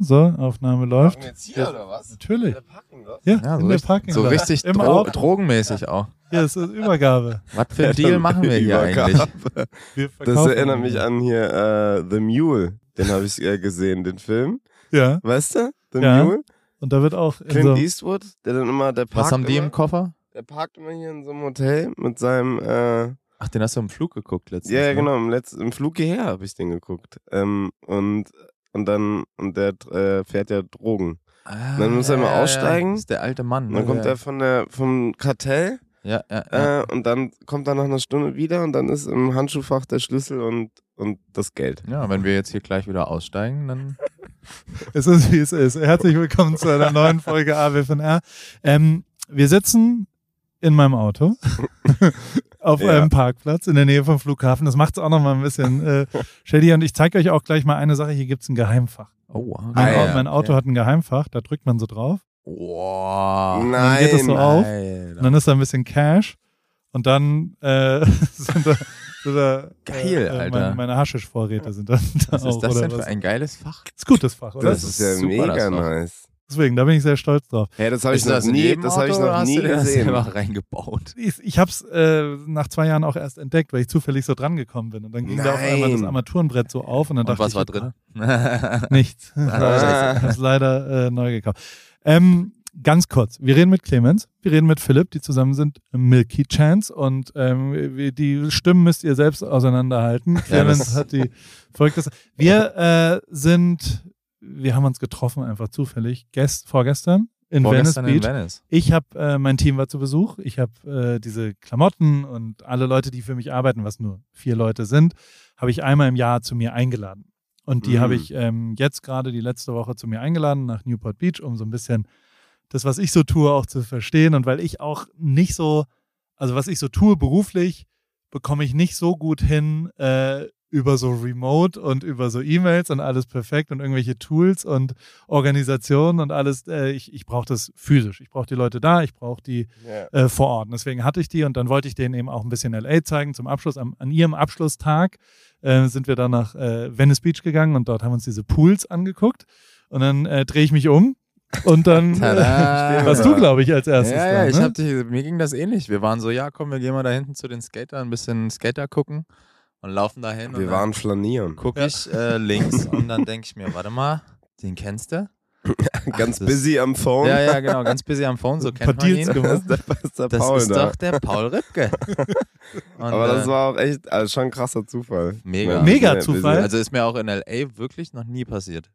So, Aufnahme läuft. Wir jetzt hier oder was? Natürlich. Der Parking Lot? Ja, Ja, in so, der richtig, Parking so richtig Im dro Auto. drogenmäßig auch. Hier ist das Übergabe. Was für einen Deal machen wir hier eigentlich? Wir Das erinnert mich an hier äh, The Mule. Den habe ich äh, gesehen, den Film. Ja, Weißt du? The Ja. Mule. und da wird auch in Clint so, Eastwood, der dann immer, der parkt Was haben die immer, im Koffer? Der parkt immer hier in so einem Hotel mit seinem, äh, Ach, den hast du im Flug geguckt letztens. ja, ja ne? genau, im, letzten, im Flug hierher habe ich den geguckt. Ähm, und, und dann, und der äh, fährt ja Drogen. Ah, Dann muss er ja, mal ja, aussteigen. Das ist der alte Mann. Und dann ne? kommt er von der, vom Kartell Ja, ja, ja. äh, und dann kommt er nach einer Stunde wieder und dann ist im Handschuhfach der Schlüssel und, und das Geld. ja, wenn wir jetzt hier gleich wieder aussteigen, dann. es ist wie es ist. Herzlich willkommen zu einer neuen Folge AWFNR. Ähm, wir sitzen in meinem Auto auf Ja. einem Parkplatz in der Nähe vom Flughafen. Das macht es auch noch mal ein bisschen äh, shady. Und ich zeige euch auch gleich mal eine Sache. Hier gibt es ein Geheimfach. Oh, wow. Mein, Ah, ja, mein Auto okay. hat ein Geheimfach. Da drückt man so drauf. Wow. dann Nein. geht es so auf. Alter. Und dann ist da ein bisschen Cash. Und dann äh, sind da, sind da Geil, äh, Alter. Meine, meine Haschisch-Vorräte sind dann da Was auch. ist das oder denn für was? ein geiles Fach? ist gutes Fach, oder? Das, ist ja super, mega das nice. Deswegen, da bin ich sehr stolz drauf. Hey, das habe ich Ist noch das in nie, das habe ich noch hast nie das gesehen. reingebaut? Ich, ich habe es äh, nach zwei Jahren auch erst entdeckt, weil ich zufällig so dran gekommen bin. Und dann ging da auf einmal das Nein. Armaturenbrett so auf und dann Und dachte was ich, war drin? nichts. Ah. Ich habe es leider äh, neu gekauft. Ähm, ganz kurz, wir reden mit Clemens, wir reden mit Philipp, die zusammen sind Milky Chance und ähm, die Stimmen müsst ihr selbst auseinanderhalten. Clemens das- hat die folgendes. Wir äh, sind, wir haben uns getroffen einfach zufällig, gest, vorgestern in Vorgestern Venice in Beach. Venice. Ich habe, äh, mein Team war zu Besuch. Ich habe äh, diese Klamotten und alle Leute, die für mich arbeiten, was nur vier Leute sind, habe ich einmal im Jahr zu mir eingeladen. Und die Mhm. habe ich ähm, jetzt gerade die letzte Woche zu mir eingeladen nach Newport Beach, um so ein bisschen das, was ich so tue, auch zu verstehen. Und weil ich auch nicht so, also was ich so tue beruflich, bekomme ich nicht so gut hin äh, über so Remote und über so E-Mails und alles perfekt und irgendwelche Tools und Organisationen und alles. Äh, ich ich brauche das physisch. Ich brauche die Leute da, ich brauche die Ja. äh, vor Ort. Und deswegen hatte ich die und dann wollte ich denen eben auch ein bisschen LA zeigen. Zum Abschluss, am, an ihrem Abschlusstag äh, sind wir dann nach äh, Venice Beach gegangen und dort haben wir uns diese Pools angeguckt. Und dann äh, drehe ich mich um und dann äh, Tada. warst du, glaube ich, als erstes. Ja, da, ja, ich ne? hab dich, mir ging das ähnlich. Wir waren so, ja, komm, wir gehen mal da hinten zu den Skatern, ein bisschen Skater gucken und laufen dahin. und Wir dann waren flanieren. gucke ich äh, links und dann denke ich mir, warte mal, den kennst du? Ganz das- busy am Phone. Ja, ja, genau, ganz busy am Phone, so kennt man ihn. Das ist der, das ist der Das Paul ist da. doch der Paul Ripke. Und, Aber das äh, war auch echt, also schon ein krasser Zufall. Mega. Ja, Mega Zufall. Also ist mir auch in L.A. wirklich noch nie passiert.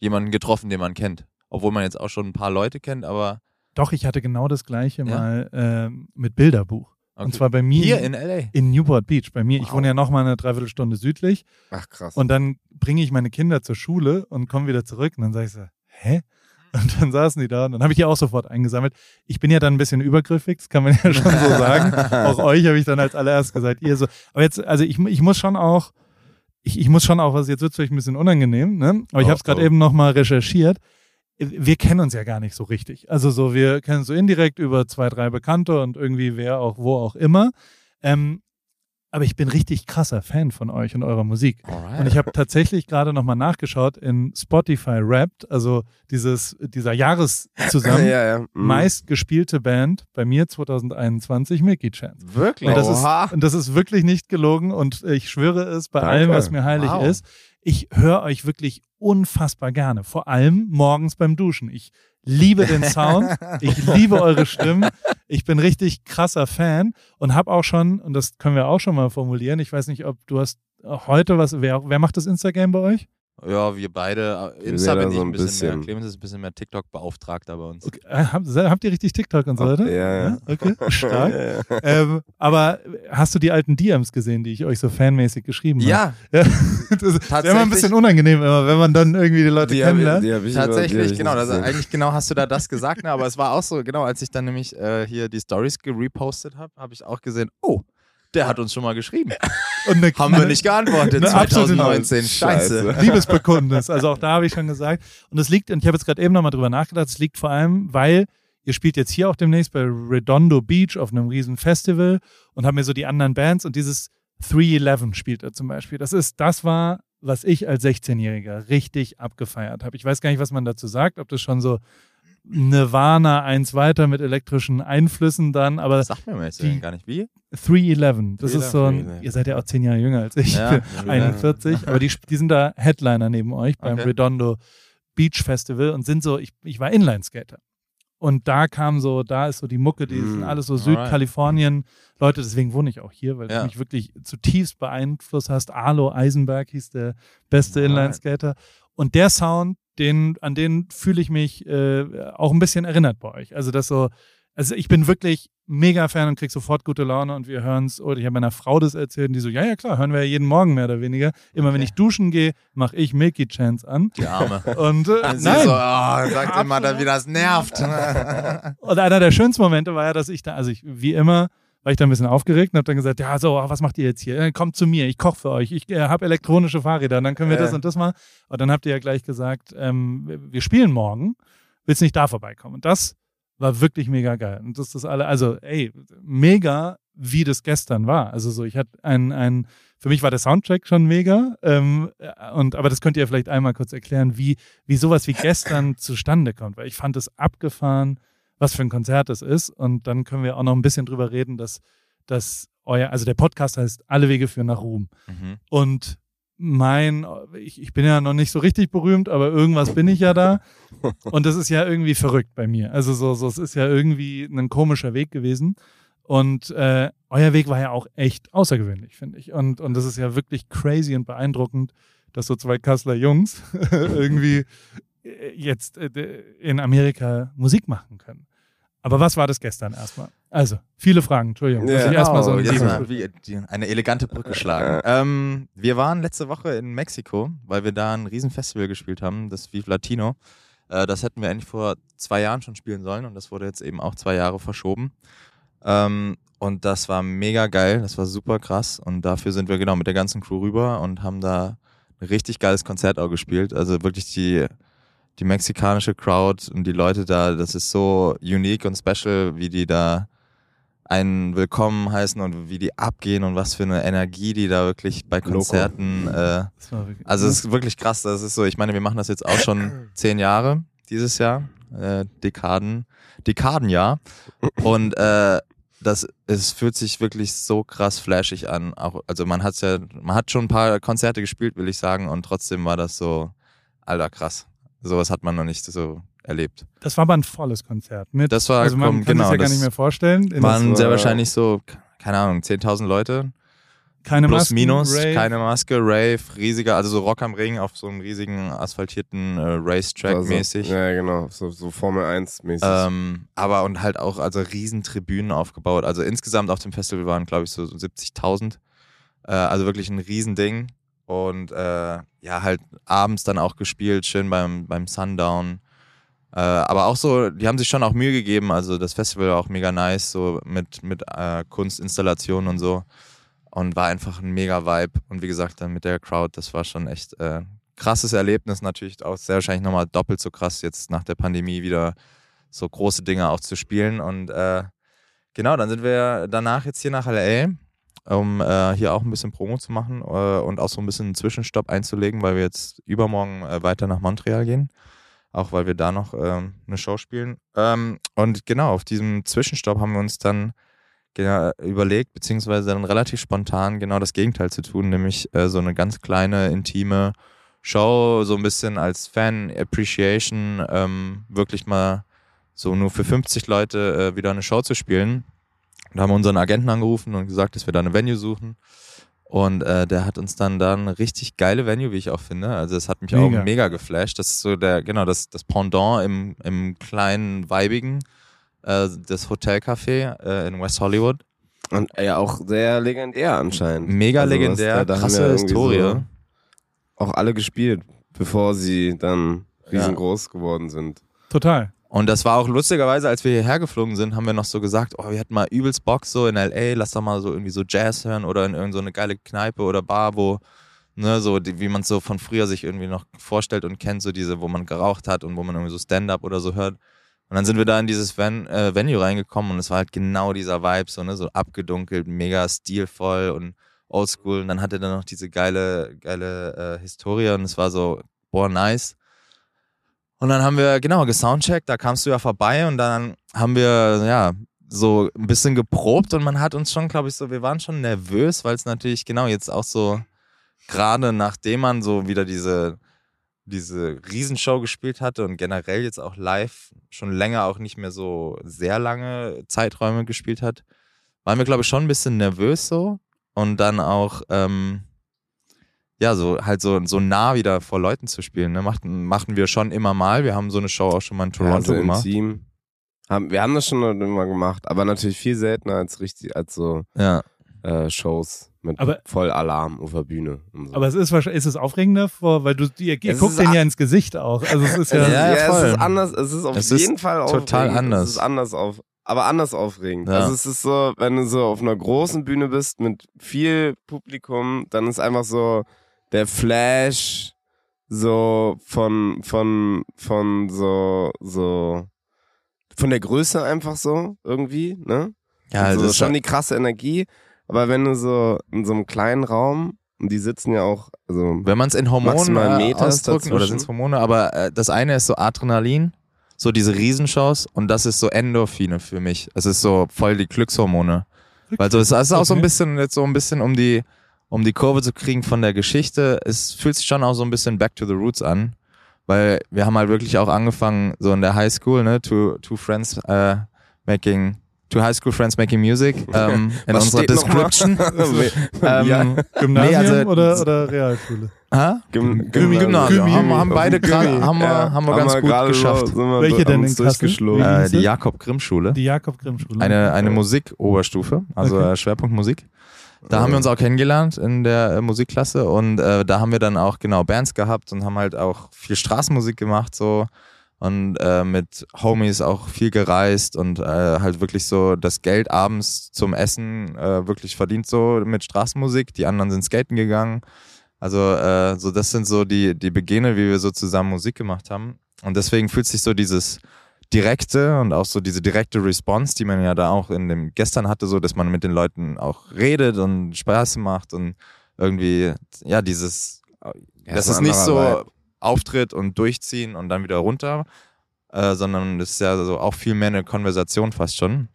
Jemanden getroffen, den man kennt. Obwohl man jetzt auch schon ein paar Leute kennt, aber Doch, ich hatte genau das gleiche Ja? mal ähm, mit Bilderbuch. Und okay. zwar bei mir hier in L.A. in Newport Beach. Bei mir, ich Wow. wohne ja noch mal eine Dreiviertelstunde südlich. Ach krass. Und dann bringe ich meine Kinder zur Schule und komme wieder zurück. Und dann sage ich so, hä? Und dann saßen die da und dann habe ich die auch sofort eingesammelt. Ich bin ja dann ein bisschen übergriffig, das kann man ja schon so sagen. auch euch habe ich dann als allererst gesagt, ihr so. Aber jetzt, also ich, ich muss schon auch, ich, ich muss schon auch, was jetzt wird es vielleicht ein bisschen unangenehm, ne? Aber ich habe es gerade oh. eben nochmal recherchiert. Wir kennen uns ja gar nicht so richtig. Also so, wir kennen uns so indirekt über zwei, drei Bekannte und irgendwie wer auch, wo auch immer. Ähm, aber ich bin richtig krasser Fan von euch und eurer Musik. Alright. Und ich habe tatsächlich gerade nochmal nachgeschaut in Spotify Wrapped, also dieses, dieser Jahreszusammen ja, ja. Mhm. meist gespielte Band bei mir 2021 Milky Chance. Wirklich? Und das, Oha. ist, und das ist wirklich nicht gelogen und ich schwöre es bei Danke. allem, was mir heilig Wow. ist. Ich höre euch wirklich unfassbar gerne. Vor allem morgens beim Duschen. Ich liebe den Sound. ich liebe eure Stimmen. Ich bin richtig krasser Fan und habe auch schon, und das können wir auch schon mal formulieren, ich weiß nicht, ob du hast heute was, wer, wer macht das Instagram bei euch? Ja, wir beide. äh, Wir Insta bin ich so ein ein bisschen, bisschen. mehr. Clemens ist ein bisschen mehr TikTok-Beauftragter bei uns. Okay. Äh, Habt, habt ihr richtig TikTok und so weiter? ja, ja. Okay, stark. Ja, ja. ähm, aber hast du die alten DMs gesehen, die ich euch so fanmäßig geschrieben Ja, habe? Ja. das ist immer ein bisschen unangenehm, immer, wenn man dann irgendwie die Leute Die kennenlernt. die hab die hab tatsächlich, ich genau. gesehen. eigentlich genau hast du da das gesagt, ne? aber es war auch so, genau, als ich dann nämlich äh, hier die Stories gerepostet habe, habe ich auch gesehen, oh, der hat uns schon mal geschrieben. Und eine, Haben wir nicht geantwortet, Eine absolute 2019. Scheiße. Scheiße. Liebesbekundnis. Also auch da habe ich schon gesagt. Und es liegt, und ich habe jetzt gerade eben nochmal drüber nachgedacht, es liegt vor allem, weil ihr spielt jetzt hier auch demnächst bei Redondo Beach auf einem riesen Festival und haben mir so die anderen Bands und dieses 311 spielt er zum Beispiel. Das ist, das war was ich als 16-Jähriger richtig abgefeiert habe. Ich weiß gar nicht, was man dazu sagt, ob das schon so Nirvana eins weiter mit elektrischen Einflüssen dann, aber Das sagt mir mal jetzt die- gar nicht. Wie? 311, das ist so ein, 311. ihr seid ja auch zehn Jahre jünger als ich, Ja, ich bin 41, aber die, die sind da Headliner neben euch beim Okay. Redondo Beach Festival und sind so, ich, ich war Inlineskater. Und da kam so, da ist so die Mucke, die sind Mm, alles so. Südkalifornien. Leute, deswegen wohne ich auch hier, weil Ja. du mich wirklich zutiefst beeinflusst hast. Arlo Eisenberg hieß der beste. Inlineskater. Und der Sound, den, an den fühle ich mich äh, auch ein bisschen erinnert bei euch. Also das so, also ich bin wirklich mega Fan und krieg sofort gute Laune und wir hören es, oder ich habe meiner Frau das erzählt und die so, ja, ja klar, hören wir ja jeden Morgen mehr oder weniger. Immer wenn Okay. ich duschen gehe, mache ich Milky Chance an. Die Arme. Und äh, sie nein. so, oh, sagt immer, dann, wie das nervt. Und einer der schönsten Momente war ja, dass ich da, also ich, wie immer, war ich da ein bisschen aufgeregt und habe dann gesagt, ja, so, was macht ihr jetzt hier? Äh, Kommt zu mir, ich koche für euch, ich äh, habe elektronische Fahrräder und dann können wir Ja. das und das mal. Und dann habt ihr ja gleich gesagt, ähm, wir- wir spielen morgen, willst nicht da vorbeikommen? Und das war wirklich mega geil. Und das ist das alle, also ey, mega, wie das gestern war. Also so, ich hatte ein, ein, für mich war der Soundtrack schon mega. Ähm, äh, und, aber das könnt ihr vielleicht einmal kurz erklären, wie, wie sowas wie gestern zustande kommt. Weil ich fand es abgefahren, was für ein Konzert es ist. Und dann können wir auch noch ein bisschen drüber reden, dass, dass euer, also der Podcast heißt Alle Wege führen nach Ruhm. Mhm. Und mein, ich, ich bin ja noch nicht so richtig berühmt, aber irgendwas bin ich ja da. Und das ist ja irgendwie verrückt bei mir. Also so, so es ist ja irgendwie ein komischer Weg gewesen. Und äh, euer Weg war ja auch echt außergewöhnlich, finde ich. Und, und das ist ja wirklich crazy und beeindruckend, dass so zwei Kasseler Jungs irgendwie äh, jetzt äh, in Amerika Musik machen können. Aber was war das gestern erstmal? Also, viele Fragen, Entschuldigung. Ja. muss ich erstmal so ein jetzt Liebe- mal wie, die, eine elegante Brücke schlagen. ähm, wir waren letzte Woche in Mexiko, weil wir da ein Riesenfestival gespielt haben, das Vive Latino. Äh, das hätten wir eigentlich vor zwei Jahren schon spielen sollen und das wurde jetzt eben auch zwei Jahre verschoben. Ähm, und das war mega geil, das war super krass und dafür sind wir genau mit der ganzen Crew rüber und haben da ein richtig geiles Konzert auch gespielt. Also wirklich die, die mexikanische Crowd und die Leute da, das ist so unique und special, wie die da einen willkommen heißen und wie die abgehen und was für eine Energie die da wirklich bei. Konzerten. Äh, also es ist wirklich krass. Das ist so. Ich meine, wir machen das jetzt auch schon zehn Jahre dieses Jahr, äh, Dekaden, Dekadenjahr und äh, das es fühlt sich wirklich so krass flashig an. Auch also man hat's ja, man hat schon ein paar Konzerte gespielt, will ich sagen, und trotzdem war das so, alter krass. Sowas hat man noch nicht so erlebt. Das war aber ein volles Konzert. Mit, Das war also man komm, kann genau, sich ja gar das nicht mehr vorstellen. In waren war- sehr wahrscheinlich so, keine Ahnung, 10.000 Leute. keine Plus, Masken, minus, Rave. keine Maske, Rave, riesiger, also so Rock am Ring auf so einem riesigen asphaltierten äh, Racetrack-mäßig. Also, ja, genau. So, so Formel 1-mäßig. Ähm, aber und halt auch also riesen Tribünen aufgebaut. Also insgesamt auf dem Festival waren, glaube ich, so 70.000. Äh, also wirklich ein Riesending. Und äh, ja, halt abends dann auch gespielt, schön beim, beim Sundown. Äh, aber auch so, die haben sich schon auch Mühe gegeben. Also das Festival war auch mega nice, so mit, mit äh, Kunstinstallationen und so. Und war einfach ein mega Vibe. Und wie gesagt, dann mit der Crowd, das war schon echt äh, krasses Erlebnis. Natürlich auch sehr wahrscheinlich nochmal doppelt so krass, jetzt nach der Pandemie wieder so große Dinge auch zu spielen. Und äh, genau, dann sind wir danach jetzt hier nach LA, um äh, hier auch ein bisschen Promo zu machen äh, und auch so ein bisschen einen Zwischenstopp einzulegen, weil wir jetzt übermorgen äh, weiter nach Montreal gehen. Auch weil wir da noch ähm, eine Show spielen. Ähm, und genau, auf diesem Zwischenstopp haben wir uns dann genau, überlegt, beziehungsweise dann relativ spontan genau das Gegenteil zu tun, nämlich äh, so eine ganz kleine, intime Show, so ein bisschen als Fan-Appreciation, ähm, wirklich mal so nur für 50 Leute äh, wieder eine Show zu spielen. Da haben wir unseren Agenten angerufen und gesagt, dass wir da eine Venue suchen. Und äh, der hat uns dann da eine richtig geile Venue, wie ich auch finde. Also das hat mich Mega. auch mega geflasht. Das ist so der, genau, das, das Pendant im, im kleinen, weibigen, äh, das Hotelcafé äh, in West Hollywood. Und ja, auch sehr legendär anscheinend. Mega Also, was- legendär, da- da haben krasse ja Historie. So auch alle gespielt, bevor sie dann Ja. riesengroß geworden sind. Total. Und das war auch lustigerweise, als wir hierher geflogen sind, haben wir noch so gesagt, oh, wir hätten mal übelst Bock so in L.A., lass doch mal so irgendwie so Jazz hören oder in irgendeine so eine geile Kneipe oder Bar, wo, ne, so die, wie man es so von früher sich irgendwie noch vorstellt und kennt, so diese, wo man geraucht hat und wo man irgendwie so Stand-Up oder so hört. Und dann sind wir da in dieses Ven äh, Venue reingekommen und es war halt genau dieser Vibe, so, ne, so abgedunkelt, mega stilvoll und oldschool. Und dann hatte er noch diese geile, geile äh, Historie und es war so, boah, nice. Und dann haben wir, genau, gesoundcheckt, da kamst du ja vorbei und dann haben wir, ja, so ein bisschen geprobt und man hat uns schon, glaube ich, so, wir waren schon nervös, weil es natürlich, genau, jetzt auch so, gerade nachdem man so wieder diese, diese Riesenshow gespielt hatte und generell jetzt auch live schon länger auch nicht mehr so sehr lange Zeiträume gespielt hat, waren wir, glaube ich, schon ein bisschen nervös so und dann auch, ähm, ja, so halt so, so nah wieder vor Leuten zu spielen. Ne? Machten, machten wir schon immer mal. Wir haben so eine Show auch schon mal in Toronto ja, so gemacht. Team. Haben, wir haben das schon immer gemacht, aber natürlich viel seltener als richtig, als so Ja. äh, Shows mit Aber- voll Alarm auf der Bühne. Und so. Aber es ist wahrscheinlich, ist es aufregender, vor, weil du, ihr, ihr guckt ist den ja ins Gesicht auch. Also es ist ja, es ist, Ja, ja, voll. es ist anders, es ist auf Es ist jeden Fall total aufregend. anders. Es ist anders auf, aber anders aufregend. Ja. Also es ist so, wenn du so auf einer großen Bühne bist mit viel Publikum, dann ist einfach so der Flash so von, von, von so, so, von der Größe einfach so irgendwie, ne? Ja, also das ist schon die krasse Energie. Aber wenn du so in so einem kleinen Raum, und die sitzen ja auch, also Wenn man es in Hormonen äh, ausdrücken, oder sind es Hormone, aber äh, das eine ist so Adrenalin, so diese Riesenshows und das ist so Endorphine für mich. Es ist so voll die Glückshormone. Weil so, es ist auch so ein bisschen, jetzt so ein bisschen um die, um die Kurve zu kriegen von der Geschichte. Es fühlt sich schon auch so ein bisschen back to the roots an. Weil wir haben halt wirklich auch angefangen, so in der High School, ne, two, two friends äh, making, two high school friends making music, ähm, in Was unserer? Description. ja. ähm, Gymnasium Nee, also- oder, oder Realschule? hä? Gym, Gymnasium. Gymnasium. Haben, haben beide gerade, haben wir, haben wir ganz gut gerade geschafft. So, wir Welche denn haben in Kassel? Äh, die sie? Jakob-Grimm-Schule. Die Jakob-Grimm-Schule. Eine, eine Musik-Oberstufe, also Okay. äh, Schwerpunkt Musik. Da haben wir uns auch kennengelernt in der äh, Musikklasse und äh, da haben wir dann auch genau Bands gehabt und haben halt auch viel Straßenmusik gemacht so und äh, mit Homies auch viel gereist und äh, halt wirklich so das Geld abends zum Essen äh, wirklich verdient so mit Straßenmusik. Die anderen sind skaten gegangen. Also äh, so das sind so die die Beginne, wie wir so zusammen Musik gemacht haben und deswegen fühlt sich so dieses direkte und auch so diese direkte Response, die man ja da auch in dem gestern hatte, so dass man mit den Leuten auch redet und Spaß macht und irgendwie, ja, dieses, Ja, das ist nicht so anderer Auftritt und durchziehen und dann wieder runter, äh, sondern das ist ja so auch viel mehr eine Konversation fast schon.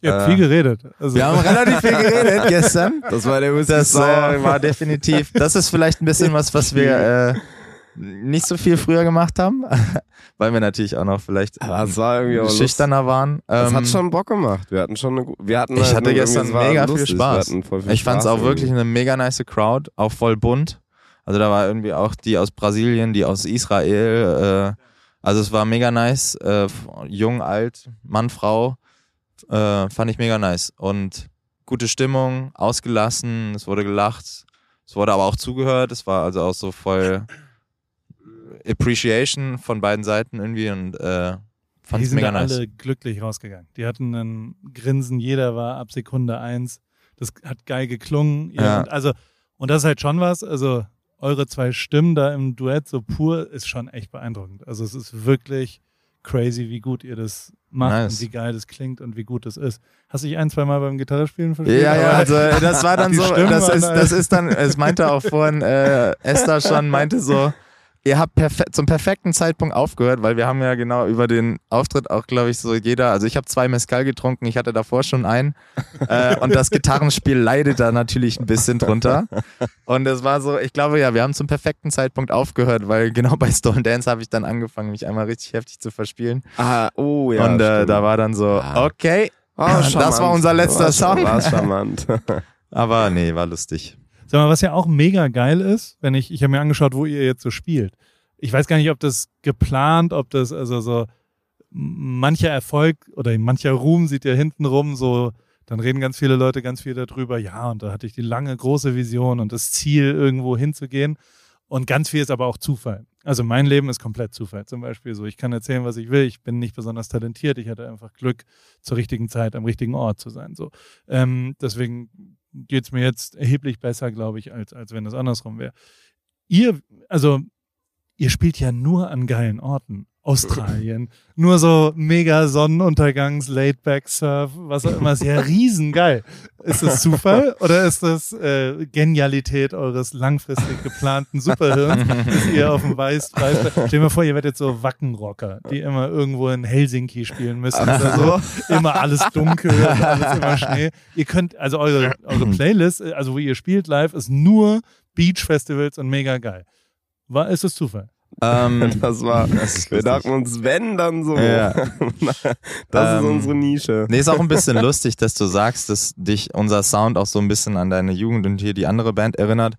Ihr habt äh, viel geredet. Also, Wir haben relativ viel geredet gestern. Das war der Das äh, war definitiv, das ist vielleicht ein bisschen was, was wir äh, nicht so viel früher gemacht haben, weil wir natürlich auch noch vielleicht war schüchterner waren. Das Ähm, hat schon Bock gemacht. Wir hatten schon eine wir hatten Ich halt hatte nur gestern mega viel. Spaß. Viel Ich fand es auch wirklich irgendwie. eine mega nice Crowd, auch voll bunt. Also da war irgendwie auch die aus Brasilien, die aus Israel. Äh, also es war mega nice. Äh, jung, alt, Mann, Frau. Äh, fand ich mega nice. Und gute Stimmung, ausgelassen, es wurde gelacht. Es wurde aber auch zugehört. Es war also auch so voll Appreciation von beiden Seiten irgendwie und äh, fand die es sind mega da nice. alle glücklich rausgegangen. Die hatten ein Grinsen, jeder war ab Sekunde eins. Das hat geil geklungen. Ja. Und also, und das ist halt schon was. Also, eure zwei Stimmen da im Duett so pur ist schon echt beeindruckend. Also, es ist wirklich crazy, wie gut ihr das macht Nice. und wie geil das klingt und wie gut das ist. Hast du dich ein, zwei Mal beim Gitarrespielen verstehen? Ja, ja, also das war dann Die so, das ist, da- das ist dann, es meinte auch vorhin äh, Esther schon, meinte so, ihr habt perfe zum perfekten Zeitpunkt aufgehört, weil wir haben ja genau über den Auftritt auch, glaube ich, so jeder, also ich habe zwei Mezcal getrunken, ich hatte davor schon einen äh, und das Gitarrenspiel leidet da natürlich ein bisschen drunter und es war so, ich glaube ja, wir haben zum perfekten Zeitpunkt aufgehört, weil genau bei Stone Dance habe ich dann angefangen, mich einmal richtig heftig zu verspielen Ah, oh ja. und äh, da war dann so, Ah. okay, Oh, das war unser letzter war, Song. War charmant. aber nee, war lustig. Sag mal, was ja auch mega geil ist, wenn ich, ich habe mir angeschaut, wo ihr jetzt so spielt. Ich weiß gar nicht, ob das geplant, ob das, also so mancher Erfolg oder mancher Ruhm sieht ja hinten rum so, dann reden ganz viele Leute ganz viel darüber, ja, und da hatte ich die lange, große Vision und das Ziel, irgendwo hinzugehen. Und ganz viel ist aber auch Zufall. Also mein Leben ist komplett Zufall. Zum Beispiel so, ich kann erzählen, was ich will. Ich bin nicht besonders talentiert. Ich hatte einfach Glück, zur richtigen Zeit am richtigen Ort zu sein. So, ähm, deswegen geht's mir jetzt erheblich besser, glaube ich, als, als wenn es andersrum wäre. Ihr, also, ihr spielt ja nur an geilen Orten. Australien. Nur so mega Sonnenuntergangs, Laidback-Surf, was auch immer. Ja riesengeil. Ist das Zufall oder ist das äh, Genialität eures langfristig geplanten Superhirns, dass ihr auf dem Weiß, Weiß, stell dir mal vor, ihr werdet so Wackenrocker, die immer irgendwo in Helsinki spielen müssen oder so. Immer alles dunkel, alles immer Schnee. Ihr könnt, also eure, eure Playlist, also wo ihr spielt live, ist nur Beach-Festivals und mega geil. War, ist das Zufall? Ähm, Das war, Das ist wir dachten uns, wenn, dann so. Ja. Das ist Ähm, unsere Nische. Nee, ist auch ein bisschen lustig, dass du sagst, dass dich unser Sound auch so ein bisschen an deine Jugend und hier die andere Band erinnert.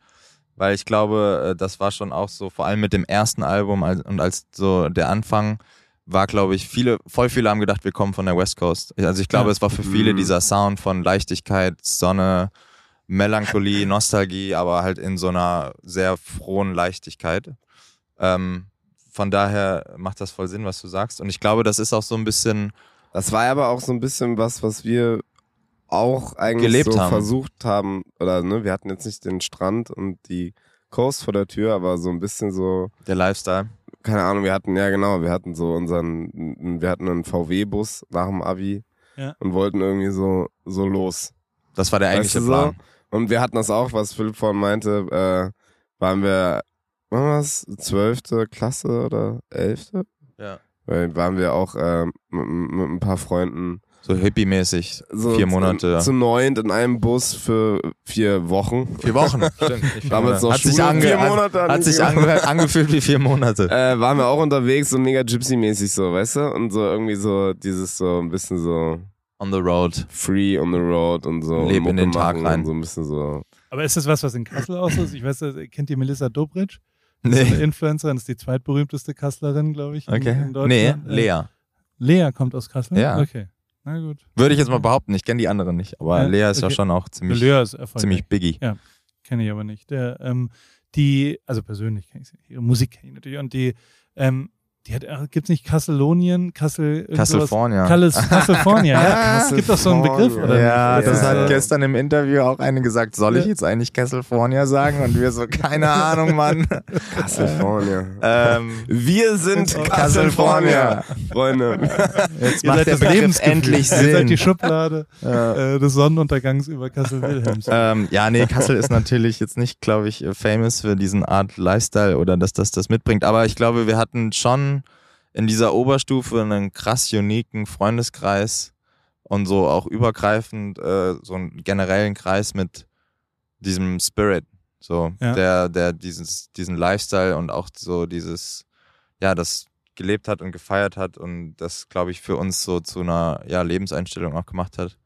Weil ich glaube, äh, das war schon auch so, vor allem mit dem ersten Album und als so der Anfang war, glaube ich, viele, voll viele haben gedacht, wir kommen von der West Coast. Also ich glaube, Ja. es war für viele Mhm. dieser Sound von Leichtigkeit, Sonne, Melancholie, Nostalgie, aber halt in so einer sehr frohen Leichtigkeit. Ähm, von daher macht das voll Sinn, was du sagst. Und ich glaube, das ist auch so ein bisschen Das war aber auch so ein bisschen was, was wir auch eigentlich Gelebt so haben. versucht haben. Oder ne, wir hatten jetzt nicht den Strand und die Coast vor der Tür, aber so ein bisschen so, der Lifestyle. keine Ahnung, wir hatten, ja genau, wir hatten so unseren, wir hatten einen VW-Bus nach dem Abi Ja. und wollten irgendwie so, so los. Das war der Weißt eigentliche du so? Plan. Und wir hatten das auch, was Philipp vorhin meinte, äh, waren wir, wann war das, zwölfte Klasse oder elfte? Ja. Weil waren wir auch äh, mit, mit ein paar Freunden So hippie-mäßig. so Vier Monate. Zu, zu neunt in einem Bus für vier Wochen. Vier Wochen. Stimmt. vier Damals Monate. noch hat sich, Schule, ange vier hat, Monate hat nicht sich ange angefühlt wie vier Monate. Äh, waren wir auch unterwegs, so mega Gypsy-mäßig so, weißt du? Und so irgendwie so dieses so ein bisschen so On the road. free on the road und so. Leb und in den Tag rein. So ein bisschen so. Aber ist das was, was in Kassel auch so ist? Ich weiß, kennt ihr Melissa Dobritsch? Das ist Nee. eine Influencerin, ist die zweitberühmteste Kasslerin, glaube ich. Okay. In Nee, Deutschland. Äh, Lea. Lea kommt aus Kassel? Ja. Okay. Na gut. Würde ich jetzt mal behaupten. Ich kenne die anderen nicht. Aber Ja, Lea ist ja okay. schon auch ziemlich, Lea ist ziemlich biggie. Kenne ich aber nicht. Der, ähm, die, also persönlich kenne ich sie nicht. Ihre Musik kenne ich natürlich. Und die, ähm, die hat, gibt es nicht Kasselonien, Kassel. Kallis, California, ja. Es gibt doch so einen Begriff, oder? Ja, nicht? das Ja. hat gestern im Interview auch eine gesagt. Soll ich jetzt eigentlich California sagen? Und wir so, keine Ahnung, Mann. California. ähm, Wir sind Oh, California, Freunde. jetzt Ihr macht seid der das Begriff endlich Ihr seid die Sinn. Schublade Ja. äh, des Sonnenuntergangs über Kassel-Wilhelms. Ähm, ja, nee, Kassel ist natürlich jetzt nicht, glaube ich, äh, famous für diesen Art Lifestyle oder dass das das mitbringt. Aber ich glaube, wir hatten schon in dieser Oberstufe einen krass uniken Freundeskreis und so auch übergreifend äh, so einen generellen Kreis mit diesem Spirit, so Ja. der, der dieses, diesen Lifestyle und auch so dieses, ja, das gelebt hat und gefeiert hat und das, glaube ich, für uns so zu einer ja, Lebenseinstellung auch gemacht hat.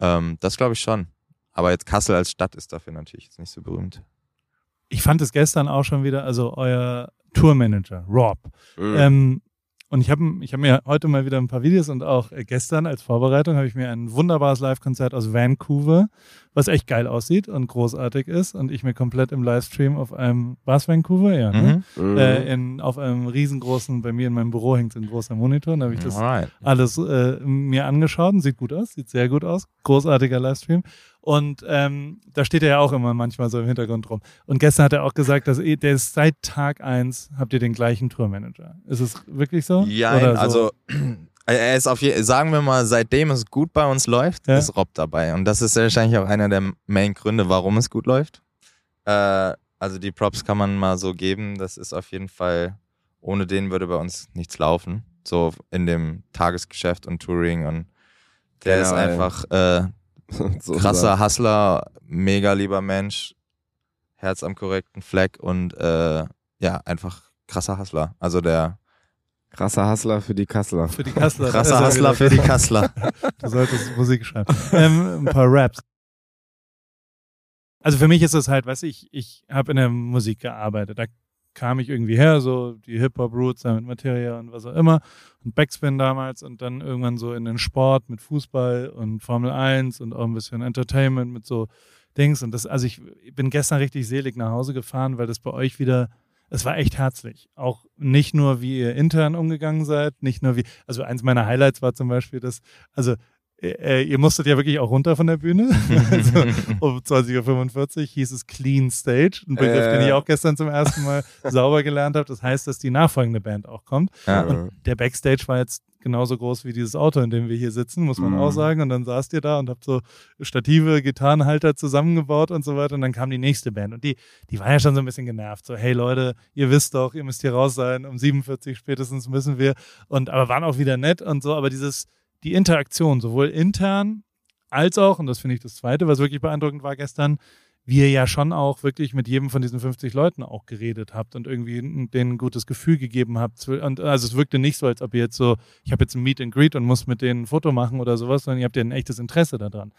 Ähm, das glaube ich schon. Aber jetzt Kassel als Stadt ist dafür natürlich jetzt nicht so berühmt. Ich fand es gestern auch schon wieder, also euer Tourmanager, Rob. Mhm. Ähm, und ich habe ich hab mir heute mal wieder ein paar Videos und auch äh, gestern als Vorbereitung habe ich mir ein wunderbares Live-Konzert aus Vancouver, was echt geil aussieht und großartig ist und ich mir komplett im Livestream auf einem, war es Vancouver? Ja, ne? Mhm. Äh, in, auf einem riesengroßen, bei mir in meinem Büro hängt ein großer Monitor und da habe ich das Alright. alles äh, mir angeschaut und sieht gut aus, sieht sehr gut aus. Großartiger Livestream. Und ähm, da steht er ja auch immer manchmal so im Hintergrund rum. Und gestern hat er auch gesagt, dass ihr- der ist seit Tag eins habt ihr den gleichen Tourmanager. Ist es wirklich so? Ja, so? also er ist auf je, sagen wir mal, seitdem es gut bei uns läuft, Ja. ist Rob dabei. Und das ist wahrscheinlich auch einer der Main Gründe, warum es gut läuft. Äh, also die Props kann man mal so geben. Das ist auf jeden Fall, ohne den würde bei uns nichts laufen. So in dem Tagesgeschäft und Touring und der ist Generell. einfach äh, So krasser Hustler, mega lieber Mensch, Herz am korrekten Fleck und äh, ja, einfach krasser Hustler. Also der Krasser Hustler für die Kasseler. für die Kassler. krasser er Hustler für die Kassler. Du solltest Musik schreiben. ähm, ein paar Raps. Also für mich ist das halt, weißt du, ich, ich habe in der Musik gearbeitet. Da kam ich irgendwie her, so die Hip-Hop-Roots mit Materia und was auch immer und Backspin damals und dann irgendwann so in den Sport mit Fußball und Formel 1 und auch ein bisschen Entertainment mit so Dings und das, also ich bin gestern richtig selig nach Hause gefahren, weil das bei euch wieder, es war echt herzlich. Auch nicht nur, wie ihr intern umgegangen seid, nicht nur wie, also eins meiner Highlights war zum Beispiel, dass, also äh, ihr musstet ja wirklich auch runter von der Bühne. also, um 20.45 Uhr hieß es Clean Stage, ein Begriff, Äh. den ich auch gestern zum ersten Mal sauber gelernt habe. Das heißt, dass die nachfolgende Band auch kommt. Ja. Und der Backstage war jetzt genauso groß wie dieses Auto, in dem wir hier sitzen, muss man Mhm. auch sagen. Und dann saßt ihr da und habt so Stative, Gitarrenhalter zusammengebaut und so weiter. Und dann kam die nächste Band. Und die, die war ja schon so ein bisschen genervt. So, hey Leute, ihr wisst doch, ihr müsst hier raus sein. Um 47 spätestens müssen wir. Und aber waren auch wieder nett und so. Aber dieses, die Interaktion, sowohl intern als auch, und das finde ich das Zweite, was wirklich beeindruckend war gestern, wie ihr ja schon auch wirklich mit jedem von diesen 50 Leuten auch geredet habt und irgendwie denen ein gutes Gefühl gegeben habt. Und also es wirkte nicht so, als ob ihr jetzt so, ich habe jetzt ein Meet and Greet und muss mit denen ein Foto machen oder sowas, sondern ihr habt ja ein echtes Interesse daran.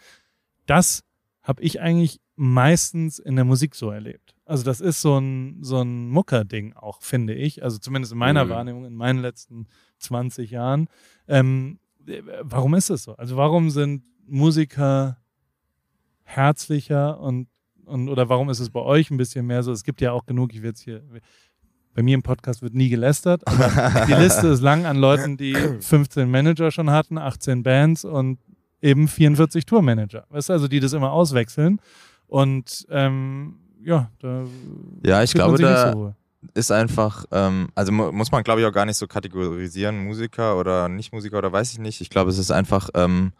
Das habe ich eigentlich meistens in der Musik so erlebt. Also das ist so ein, so ein Mucker-Ding auch, finde ich. Also zumindest in meiner Mhm. Wahrnehmung, in meinen letzten 20 Jahren. Ähm, äh, warum ist es so? Also warum sind Musiker herzlicher und, und oder warum ist es bei euch ein bisschen mehr so? Es gibt ja auch genug, ich jetzt hier, bei mir im Podcast wird nie gelästert, aber die Liste ist lang an Leuten, die 15 Manager schon hatten, 18 Bands und eben 44 Tourmanager. Weißt du, also die das immer auswechseln. Und ähm, ja, da Ja, ich glaube, da so wohl. Ist einfach, ähm, also mu muss man glaube ich auch gar nicht so kategorisieren, Musiker oder Nicht-Musiker oder weiß ich nicht. Ich glaube, es ist einfach ähm,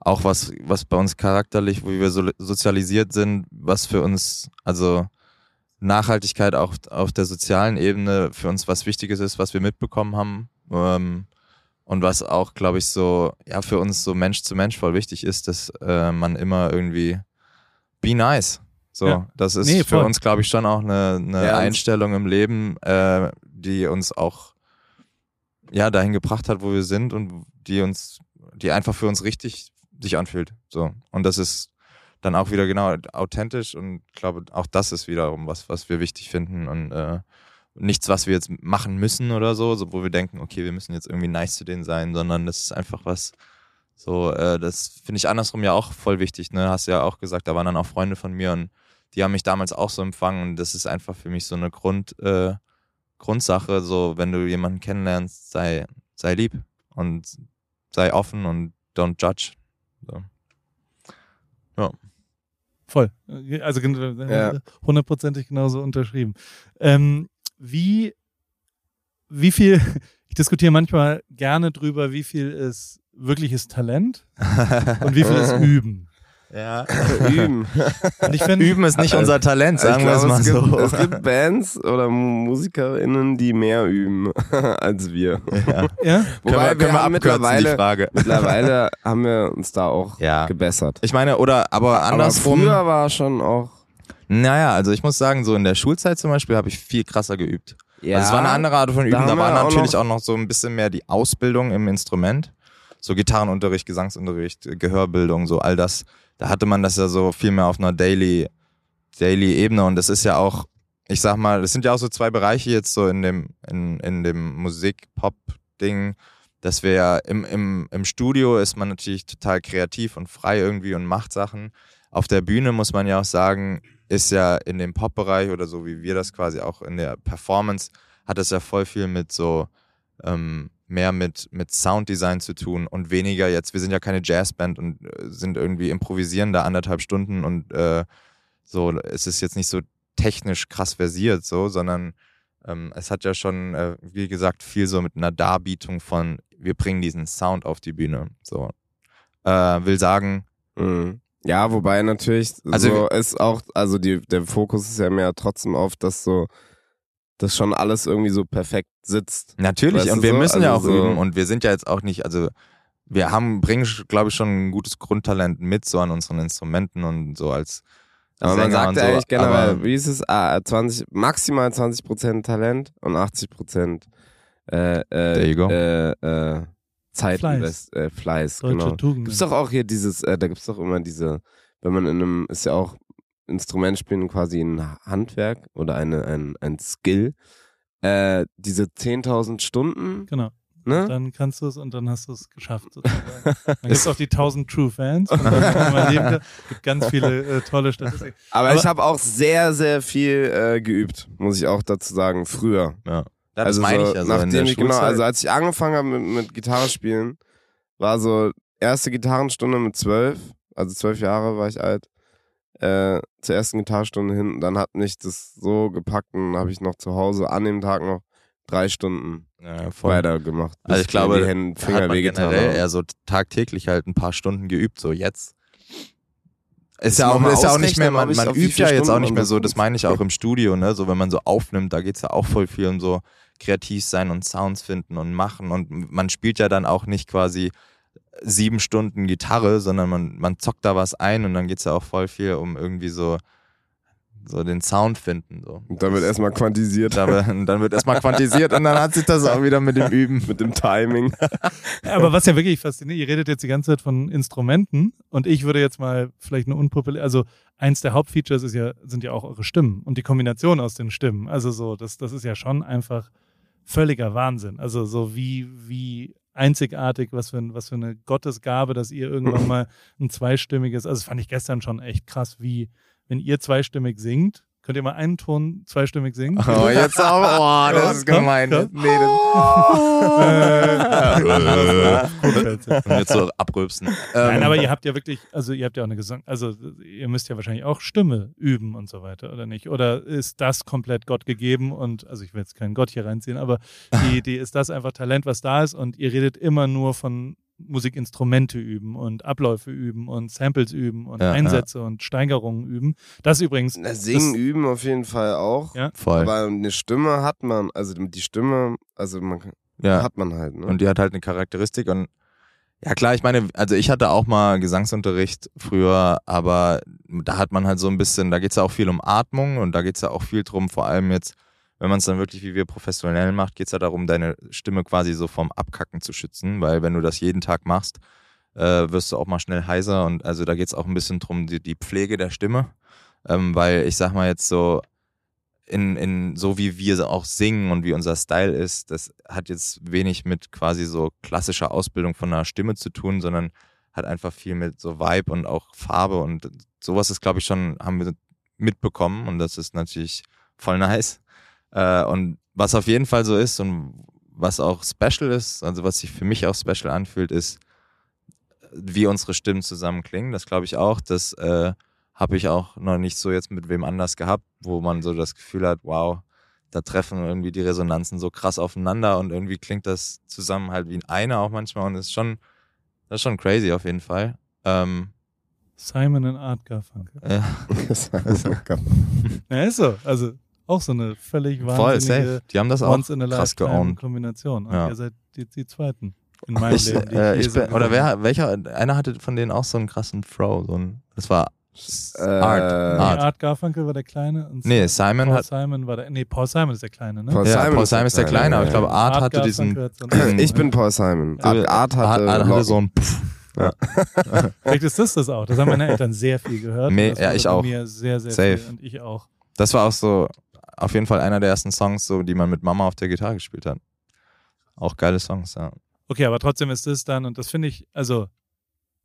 auch was, was bei uns charakterlich, wo wir so sozialisiert sind, was für uns, also Nachhaltigkeit auch auf der sozialen Ebene für uns was Wichtiges ist, was wir mitbekommen haben. Ähm, und was auch, glaube ich, so, ja, für uns so Mensch zu Mensch voll wichtig ist, dass äh, man immer irgendwie be nice. So, Ja. das ist Nee, für uns, glaube ich, schon auch eine, eine Ja, Einstellung im Leben, äh, die uns auch ja dahin gebracht hat, wo wir sind und die uns, die einfach für uns richtig sich anfühlt. So. Und das ist dann auch wieder genau authentisch und ich glaube, auch das ist wiederum was, was wir wichtig finden und äh, nichts, was wir jetzt machen müssen oder so, so, wo wir denken, okay, wir müssen jetzt irgendwie nice zu denen sein, sondern das ist einfach was, so, äh, das finde ich andersrum ja auch voll wichtig, ne? Hast du ja auch gesagt, da waren dann auch Freunde von mir und die haben mich damals auch so empfangen und das ist einfach für mich so eine Grund, äh, Grundsache, so, wenn du jemanden kennenlernst, sei, sei lieb und sei offen und don't judge. So. Voll. Also gen- Ja. hundertprozentig genauso unterschrieben. Ähm, wie, wie viel, ich diskutiere manchmal gerne drüber, wie viel ist wirkliches Talent und wie viel ist Üben. Ja. Üben. Und ich finde, Üben ist nicht unser Talent, sagen ich wir es mal es gibt, so. Es gibt Bands oder MusikerInnen, die mehr üben als wir. ja. ja, Wobei können wir, können wir haben abkürzen, die mittlerweile, Frage. mittlerweile haben wir uns da auch Ja. gebessert. Ich meine, oder, aber Aber andersrum. früher war schon auch. Naja, also ich muss sagen, so in der Schulzeit zum Beispiel habe ich viel krasser geübt. Ja, Also es war eine andere Art von Üben. Da, wir war auch natürlich noch- auch noch so ein bisschen mehr die Ausbildung im Instrument. So Gitarrenunterricht, Gesangsunterricht, Gehörbildung, so all das. Da hatte man das ja so viel mehr auf einer Daily, Daily Ebene. Und das ist ja auch, ich sag mal, das sind ja auch so zwei Bereiche jetzt so in dem, in, in dem Musik-Pop-Ding, dass wir ja im, im, im Studio ist man natürlich total kreativ und frei irgendwie und macht Sachen. Auf der Bühne muss man ja auch sagen, ist ja in dem Pop-Bereich oder so wie wir das quasi auch in der Performance, hat es ja voll viel mit so ähm, mehr mit, mit Sounddesign zu tun und weniger jetzt, wir sind ja keine Jazzband und äh, sind irgendwie improvisieren da anderthalb Stunden und äh, so, es ist jetzt nicht so technisch krass versiert, so, sondern ähm, es hat ja schon, äh, wie gesagt, viel so mit einer Darbietung von, wir bringen diesen Sound auf die Bühne. So. Äh, will sagen, Mhm. Ja, wobei natürlich Also so ist auch, also die, der Fokus ist ja mehr trotzdem auf, dass so, dass schon alles irgendwie so perfekt sitzt. Natürlich, Weißt und wir so? müssen ja auch Also so- üben und wir sind ja jetzt auch nicht, also wir haben, bringen, glaube ich, schon ein gutes Grundtalent mit, so an unseren Instrumenten und so als Aber man sagt ja so, eigentlich generell, aber- wie ist es, ah, 20, maximal 20% Talent und 80% äh, There äh, you go. äh, äh, Zeit, Fleiß. Invest, äh, Fleiß, deutsche genau. Tugend. Gibt's doch auch hier dieses, äh, da gibt's doch immer diese, wenn man in einem, ist ja auch Instrument spielen quasi ein Handwerk oder eine, ein, ein Skill. Äh, diese 10.000 Stunden, Genau. ne? Dann kannst du es und dann hast du es geschafft. Sozusagen. Dann gibt es auch die 1000 True Fans. Und dann gibt ganz viele äh, tolle Statistiken. Aber, Aber- ich habe auch sehr, sehr viel äh, geübt, muss ich auch dazu sagen, früher. Ja, das also meine so, ich. Also in nachdem der ich, genau, Schulzeit- also als ich angefangen habe mit, mit Gitarre spielen, war so, erste Gitarrenstunde mit zwölf, also zwölf Jahre war ich alt, äh, zur ersten Gitarrenstunde hin. Dann hat mich das so gepackt und habe ich noch zu Hause an dem Tag noch drei Stunden Ja, voll. weitergemacht. Also ich glaube, die Hände, Finger hat man generell eher so tagtäglich halt ein paar Stunden geübt, so jetzt. Ist ja auch, ist ja auch nicht mehr, man, man übt ja jetzt auch nicht mehr so das meine ich auch im Studio, ne? So wenn man so aufnimmt, da geht's ja auch voll viel um so kreativ sein und Sounds finden und machen. Und man spielt ja dann auch nicht quasi sieben Stunden Gitarre, sondern man, man zockt da was ein und dann geht's ja auch voll viel um irgendwie so, so den Sound finden. So. Und dann wird erstmal quantisiert Da, wird- dann wird erstmal quantisiert und dann hat sich das auch wieder mit dem Üben. mit dem Timing. Aber was ja wirklich fasziniert, ihr redet jetzt die ganze Zeit von Instrumenten und ich würde jetzt mal vielleicht eine unpopulär, also eins der Hauptfeatures ist ja, sind ja auch eure Stimmen und die Kombination aus den Stimmen. Also so, das, das ist ja schon einfach völliger Wahnsinn. Also so wie, wie einzigartig, was für, was für eine Gottesgabe, dass ihr irgendwann mal ein zweistimmiges, also das fand ich gestern schon echt krass, wie wenn ihr zweistimmig singt, könnt ihr mal einen Ton zweistimmig singen? Oh, jetzt auch. Oh, das ist gemein. komm. Nee, das und jetzt so abrülpsen. Nein, Ähm, aber ihr habt ja wirklich, also ihr habt ja auch eine Gesang, also ihr müsst ja wahrscheinlich auch Stimme üben und so weiter, oder nicht? Oder ist das komplett Gott gegeben und, also ich will jetzt keinen Gott hier reinziehen, aber die, die ist das einfach Talent, was da ist und ihr redet immer nur von Musikinstrumente üben und Abläufe üben und Samples üben und Ja, Einsätze und Steigerungen üben. Das übrigens, Na, Singen das, üben auf jeden Fall auch. Ja. voll. Aber eine Stimme hat man, also die Stimme, also man ja. hat man halt, ne? Und die hat halt eine Charakteristik und ja klar, ich meine, also ich hatte auch mal Gesangsunterricht früher, aber da hat man halt so ein bisschen, da geht's ja auch viel um Atmung und da geht's ja auch viel drum, vor allem jetzt, wenn man es dann wirklich wie wir professionell macht, geht's ja darum, deine Stimme quasi so vom Abkacken zu schützen, weil wenn du das jeden Tag machst, äh, wirst du auch mal schnell heiser und also da geht's auch ein bisschen drum, die, die Pflege der Stimme, ähm, weil ich sag mal jetzt so, in, in so wie wir auch singen und wie unser Style ist, das hat jetzt wenig mit quasi so klassischer Ausbildung von einer Stimme zu tun, sondern hat einfach viel mit so Vibe und auch Farbe und sowas ist, glaube ich, schon, haben wir mitbekommen und das ist natürlich voll nice. Äh, und was auf jeden Fall so ist und was auch special ist, also was sich für mich auch special anfühlt, ist, wie unsere Stimmen zusammen klingen. Das glaube ich auch. Das äh, habe ich auch noch nicht so jetzt mit wem anders gehabt, wo man so das Gefühl hat, wow, da treffen irgendwie die Resonanzen so krass aufeinander und irgendwie klingt das zusammen halt wie eine auch manchmal und das ist schon, das ist schon crazy auf jeden Fall. Ähm, Simon and Art Garfunkel. Ja, ist so. Also auch so eine völlig voll wahnsinnige safe. Die haben das auch Once in a krass geowned. Kombination. Und Ja. ihr seid die, die Zweiten in meinem Ich, Leben. die äh, ich so bin, oder wer, welcher, einer hatte von denen auch so einen krassen Throw, so ein, das war Äh, Art. Nee, Art. Art Garfunkel war der Kleine. Und Nee, Simon Paul hat, Simon war der. Nee, Paul Simon ist der Kleine, ne? Paul ja, Simon Paul ist der Simon ist der Kleine, Kleine, aber ich ja, glaube, Art hatte diesen, Garfunkel einen- Ich bin Paul Simon. Art, Art hatte, Art, Art hatte so ein Pff. Vielleicht ist das das auch. Das haben meine Eltern sehr viel gehört. Me- Das ja, ich auch. Mir sehr, sehr Safe. viel. Und ich auch. Das war auch so auf jeden Fall einer der ersten Songs, so, die man mit Mama auf der Gitarre gespielt hat. Auch geile Songs, ja. Okay, aber trotzdem ist das dann, und das finde ich, also,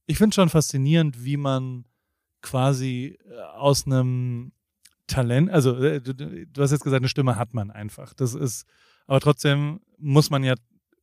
ich finde schon faszinierend, wie man quasi äh, aus einem Talent, also äh, du, du hast jetzt gesagt, eine Stimme hat man einfach. Das ist, aber trotzdem muss man ja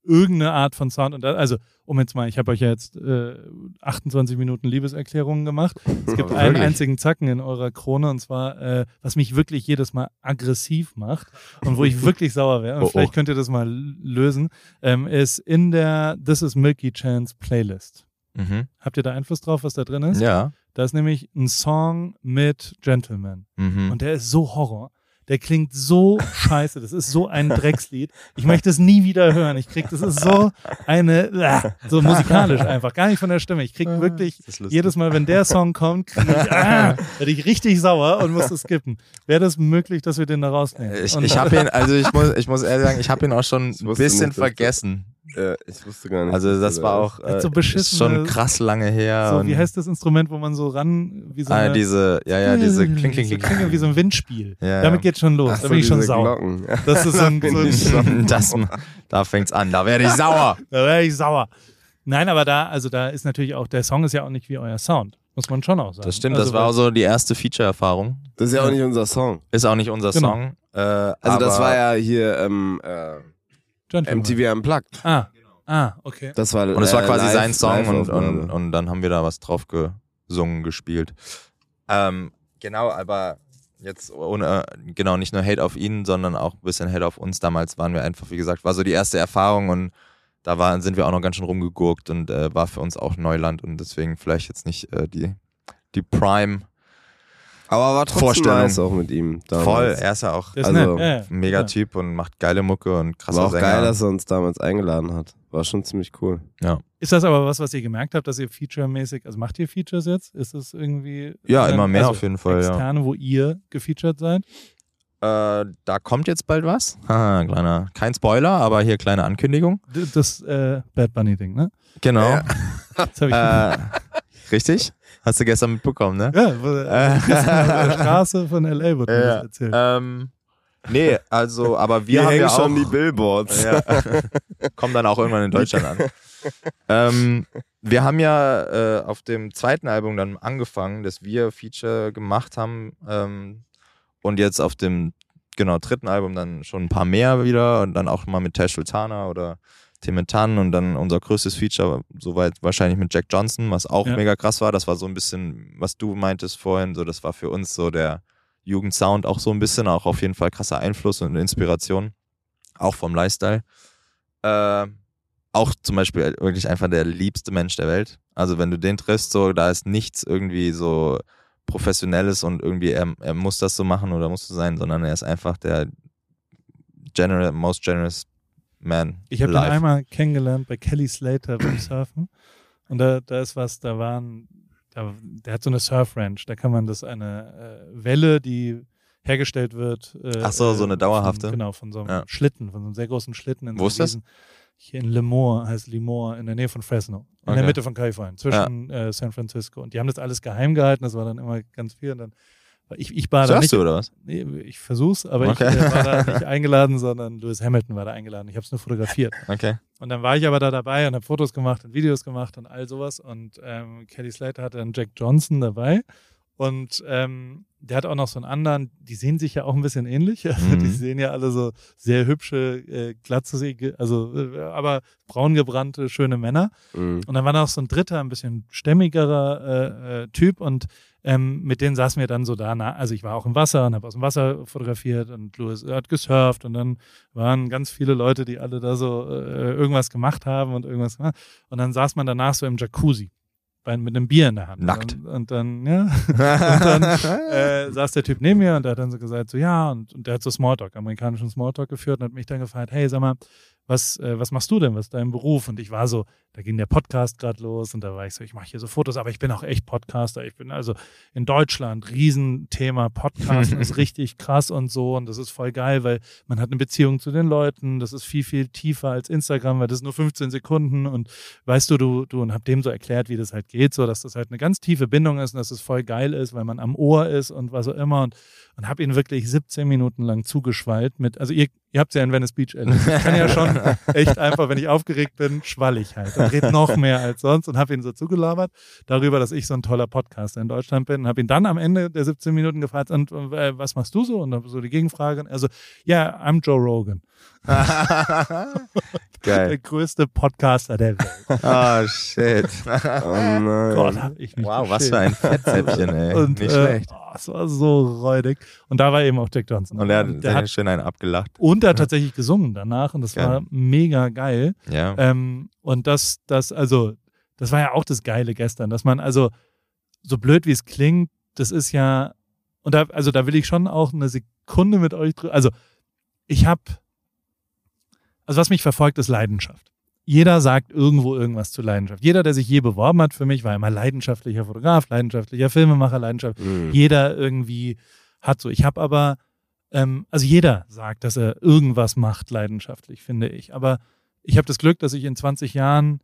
irgendeine Art von Sound und da, also um jetzt mal, ich habe euch ja jetzt äh, 28 Minuten Liebeserklärungen gemacht. Es gibt einen einzigen Zacken in eurer Krone und zwar, äh, was mich wirklich jedes Mal aggressiv macht und wo ich wirklich sauer wäre. Und Oh, oh. vielleicht könnt ihr das mal lösen, ähm, ist in der This is Milky Chance Playlist. Mhm. Habt ihr da Einfluss drauf, was da drin ist? Ja. Da ist nämlich ein Song mit Gentleman. Mhm. Und der ist so Horror. Der klingt so scheiße. Das ist so ein Dreckslied. Ich möchte es nie wieder hören. Ich krieg, das ist so eine, äh, so musikalisch einfach. Gar nicht von der Stimme. Ich krieg wirklich ist lustig. jedes Mal, wenn der Song kommt, krieg ich, ah, werde ich richtig sauer und muss es skippen. Wäre das möglich, dass wir den da rausnehmen? Ich, Und- ich habe ihn, also ich muss, ich muss ehrlich sagen, ich habe ihn auch schon ein bisschen vergessen. Äh, ich wusste gar nicht. Also das war auch Hat äh, so schon krass lange her. so, wie heißt das Instrument, wo man so ran, wie so ah, eine, diese, ja, ja, diese Kling, Kling, so Kling, Klinge wie so ein Windspiel. Ja, Damit ja. geht's schon los. Ach da so, bin ich schon sauer. Das ist so ein, so ein schon- das, da fängt's an, da werde ich sauer. Da wäre ich sauer. Nein, aber da, also da ist natürlich auch, der Song ist ja auch nicht wie euer Sound. Muss man schon auch sagen. Das stimmt, also, das war auch so die erste Feature-Erfahrung. Das ist ja auch Ja. nicht unser Song. Ist auch nicht unser Genau. Song. Äh, Also das war ja hier ähm, äh, Gentleman. MTV Unplugged. Ah, Ah, okay. Das war, Und es war äh, quasi live- sein Song und, und, und dann haben wir da was drauf gesungen, gespielt. Ähm, genau, aber jetzt ohne, genau, nicht nur Hate auf ihn, sondern auch ein bisschen Hate auf uns. Damals waren wir einfach, wie gesagt, war so die erste Erfahrung und da waren, sind wir auch noch ganz schön rumgegurkt und äh, war für uns auch Neuland und deswegen vielleicht jetzt nicht äh, die, die Prime. Aber war trotzdem Vorstellung. nice auch mit ihm. Damals. Voll, er ist ja auch Das ist Also, nett. Ja, ja. ein mega Typ und macht geile Mucke und krasser War auch Sänger. geil, dass er uns damals eingeladen hat. War schon ziemlich cool. Ist das aber was, was ihr gemerkt habt, dass ihr featuremäßig, also macht ihr Features jetzt? Ist das irgendwie. ja, also immer mehr auf jeden Fall, ja. Externe, wo ihr gefeatured seid? Äh, da kommt jetzt bald was. Haha, kleiner, kein Spoiler, aber hier kleine Ankündigung. D- Das äh, Bad Bunny-Ding, ne? Genau. Ja. Das habe ich Äh, richtig? Hast du gestern mitbekommen, ne? Ja, wo, äh, gestern auf der Straße von L.A. wurde mir Ja. das erzählt. Ähm, nee, also, aber wir Hier haben hängen ja schon auch, die Billboards. Ja. Kommen dann auch irgendwann in Deutschland an. ähm, wir haben ja äh, auf dem zweiten Album dann angefangen, dass wir Feature gemacht haben ähm, und jetzt auf dem genau dritten Album dann schon ein paar mehr wieder und dann auch mal mit Tash Sultana oder Timetan und dann unser größtes Feature soweit wahrscheinlich mit Jack Johnson, was auch Ja. mega krass war. Das war so ein bisschen, was du meintest vorhin, so das war für uns so der Jugendsound auch so ein bisschen, auch auf jeden Fall krasser Einfluss und Inspiration, auch vom Lifestyle. Äh, auch zum Beispiel wirklich einfach der liebste Mensch der Welt. Also wenn du den triffst, so da ist nichts irgendwie so professionelles und irgendwie er, er muss das so machen oder muss so sein, sondern er ist einfach der general, most generous man. Ich habe ihn einmal kennengelernt bei Kelly Slater beim Surfen. Und da, da ist was, da waren, da, der hat so eine Surf Ranch. Da kann man das eine äh, Welle, die hergestellt wird. Äh, Ach so, so äh, eine dauerhafte? Von, genau, von so einem Ja. Schlitten, von so einem sehr großen Schlitten. In Wo so ist das? Riesen- Hier in Lemoore, heißt Lemoore, in der Nähe von Fresno. In Okay. der Mitte von Kalifornien, zwischen äh, San Francisco. Und die haben das alles geheim gehalten, das war dann immer ganz viel. Und dann, ich, ich war da Surfst nicht, du oder was? Nee, ich versuch's, aber Okay. ich äh, war da nicht eingeladen, sondern Lewis Hamilton war da eingeladen. Ich habe es nur fotografiert. Okay. Und dann war ich aber da dabei und habe Fotos gemacht und Videos gemacht und all sowas. Und ähm, Kelly Slater hatte dann Jack Johnson dabei. Und ähm, der hat auch noch so einen anderen, die sehen sich ja auch ein bisschen ähnlich. Also Mhm. die sehen ja alle so sehr hübsche, äh, glatzige, also äh, aber braun gebrannte, schöne Männer. Mhm. Und dann war noch so ein dritter, ein bisschen stämmigerer äh, äh, Typ und ähm, mit denen saßen wir dann so da. Na, also ich war auch im Wasser und habe aus dem Wasser fotografiert und Louis hat gesurft und dann waren ganz viele Leute, die alle da so äh, irgendwas gemacht haben und irgendwas gemacht. Und dann saß man danach so im Jacuzzi bei, mit einem Bier in der Hand. Nackt. Und, und dann, ja, und dann äh, saß der Typ neben mir und der hat dann so gesagt, so ja, und, und der hat so Smalltalk, amerikanischen Smalltalk geführt und hat mich dann gefragt, hey, sag mal, was, äh, was machst du denn? Was ist dein Beruf? Und ich war so, da ging der Podcast gerade los und da war ich so, ich mache hier so Fotos, aber ich bin auch echt Podcaster. Ich bin also in Deutschland, Riesenthema, Podcast ist richtig krass und so und das ist voll geil, weil man hat eine Beziehung zu den Leuten, das ist viel, viel tiefer als Instagram, weil das ist nur 15 Sekunden und weißt du, du, du, und hab dem so erklärt, wie das halt geht, so, dass das halt eine ganz tiefe Bindung ist und dass es voll geil ist, weil man am Ohr ist und was auch immer und, und hab ihn wirklich 17 Minuten lang zugeschwallt mit, also ihr, ihr habt ja in Venice Beach erlebt. Ich kann ja schon echt einfach, wenn ich aufgeregt bin, schwallig halt und red noch mehr als sonst und hab ihn so zugelabert darüber, dass ich so ein toller Podcaster in Deutschland bin und hab ihn dann am Ende der 17 Minuten gefragt, und äh, was machst du so? Und dann so die Gegenfrage, also, ja, I'm Joe Rogan, der Geil. größte Podcaster der Welt. Oh, shit. Oh nein. Gott, hab ich mich wow, was für ein Fettzäpfchen, ey. Und, Nicht äh, schlecht. Oh, es war so räudig. Und da war eben auch Jack Johnson. Und er hat, der der hat schön einen abgelacht. und er hat tatsächlich gesungen danach und das Geil. war mega geil. Ja. Ähm, und das, das, also, das war ja auch das Geile gestern, dass man, also, so blöd wie es klingt, das ist ja, und da, also da will ich schon auch eine Sekunde mit euch drüber, also, ich habe, also was mich verfolgt, ist Leidenschaft. Jeder sagt irgendwo irgendwas zu Leidenschaft. Jeder, der sich je beworben hat für mich, war immer leidenschaftlicher Fotograf, leidenschaftlicher Filmemacher, Leidenschaft Mhm. jeder irgendwie hat so. Ich habe aber, ähm, also jeder sagt, dass er irgendwas macht leidenschaftlich, finde ich. Aber ich habe das Glück, dass ich in 20 Jahren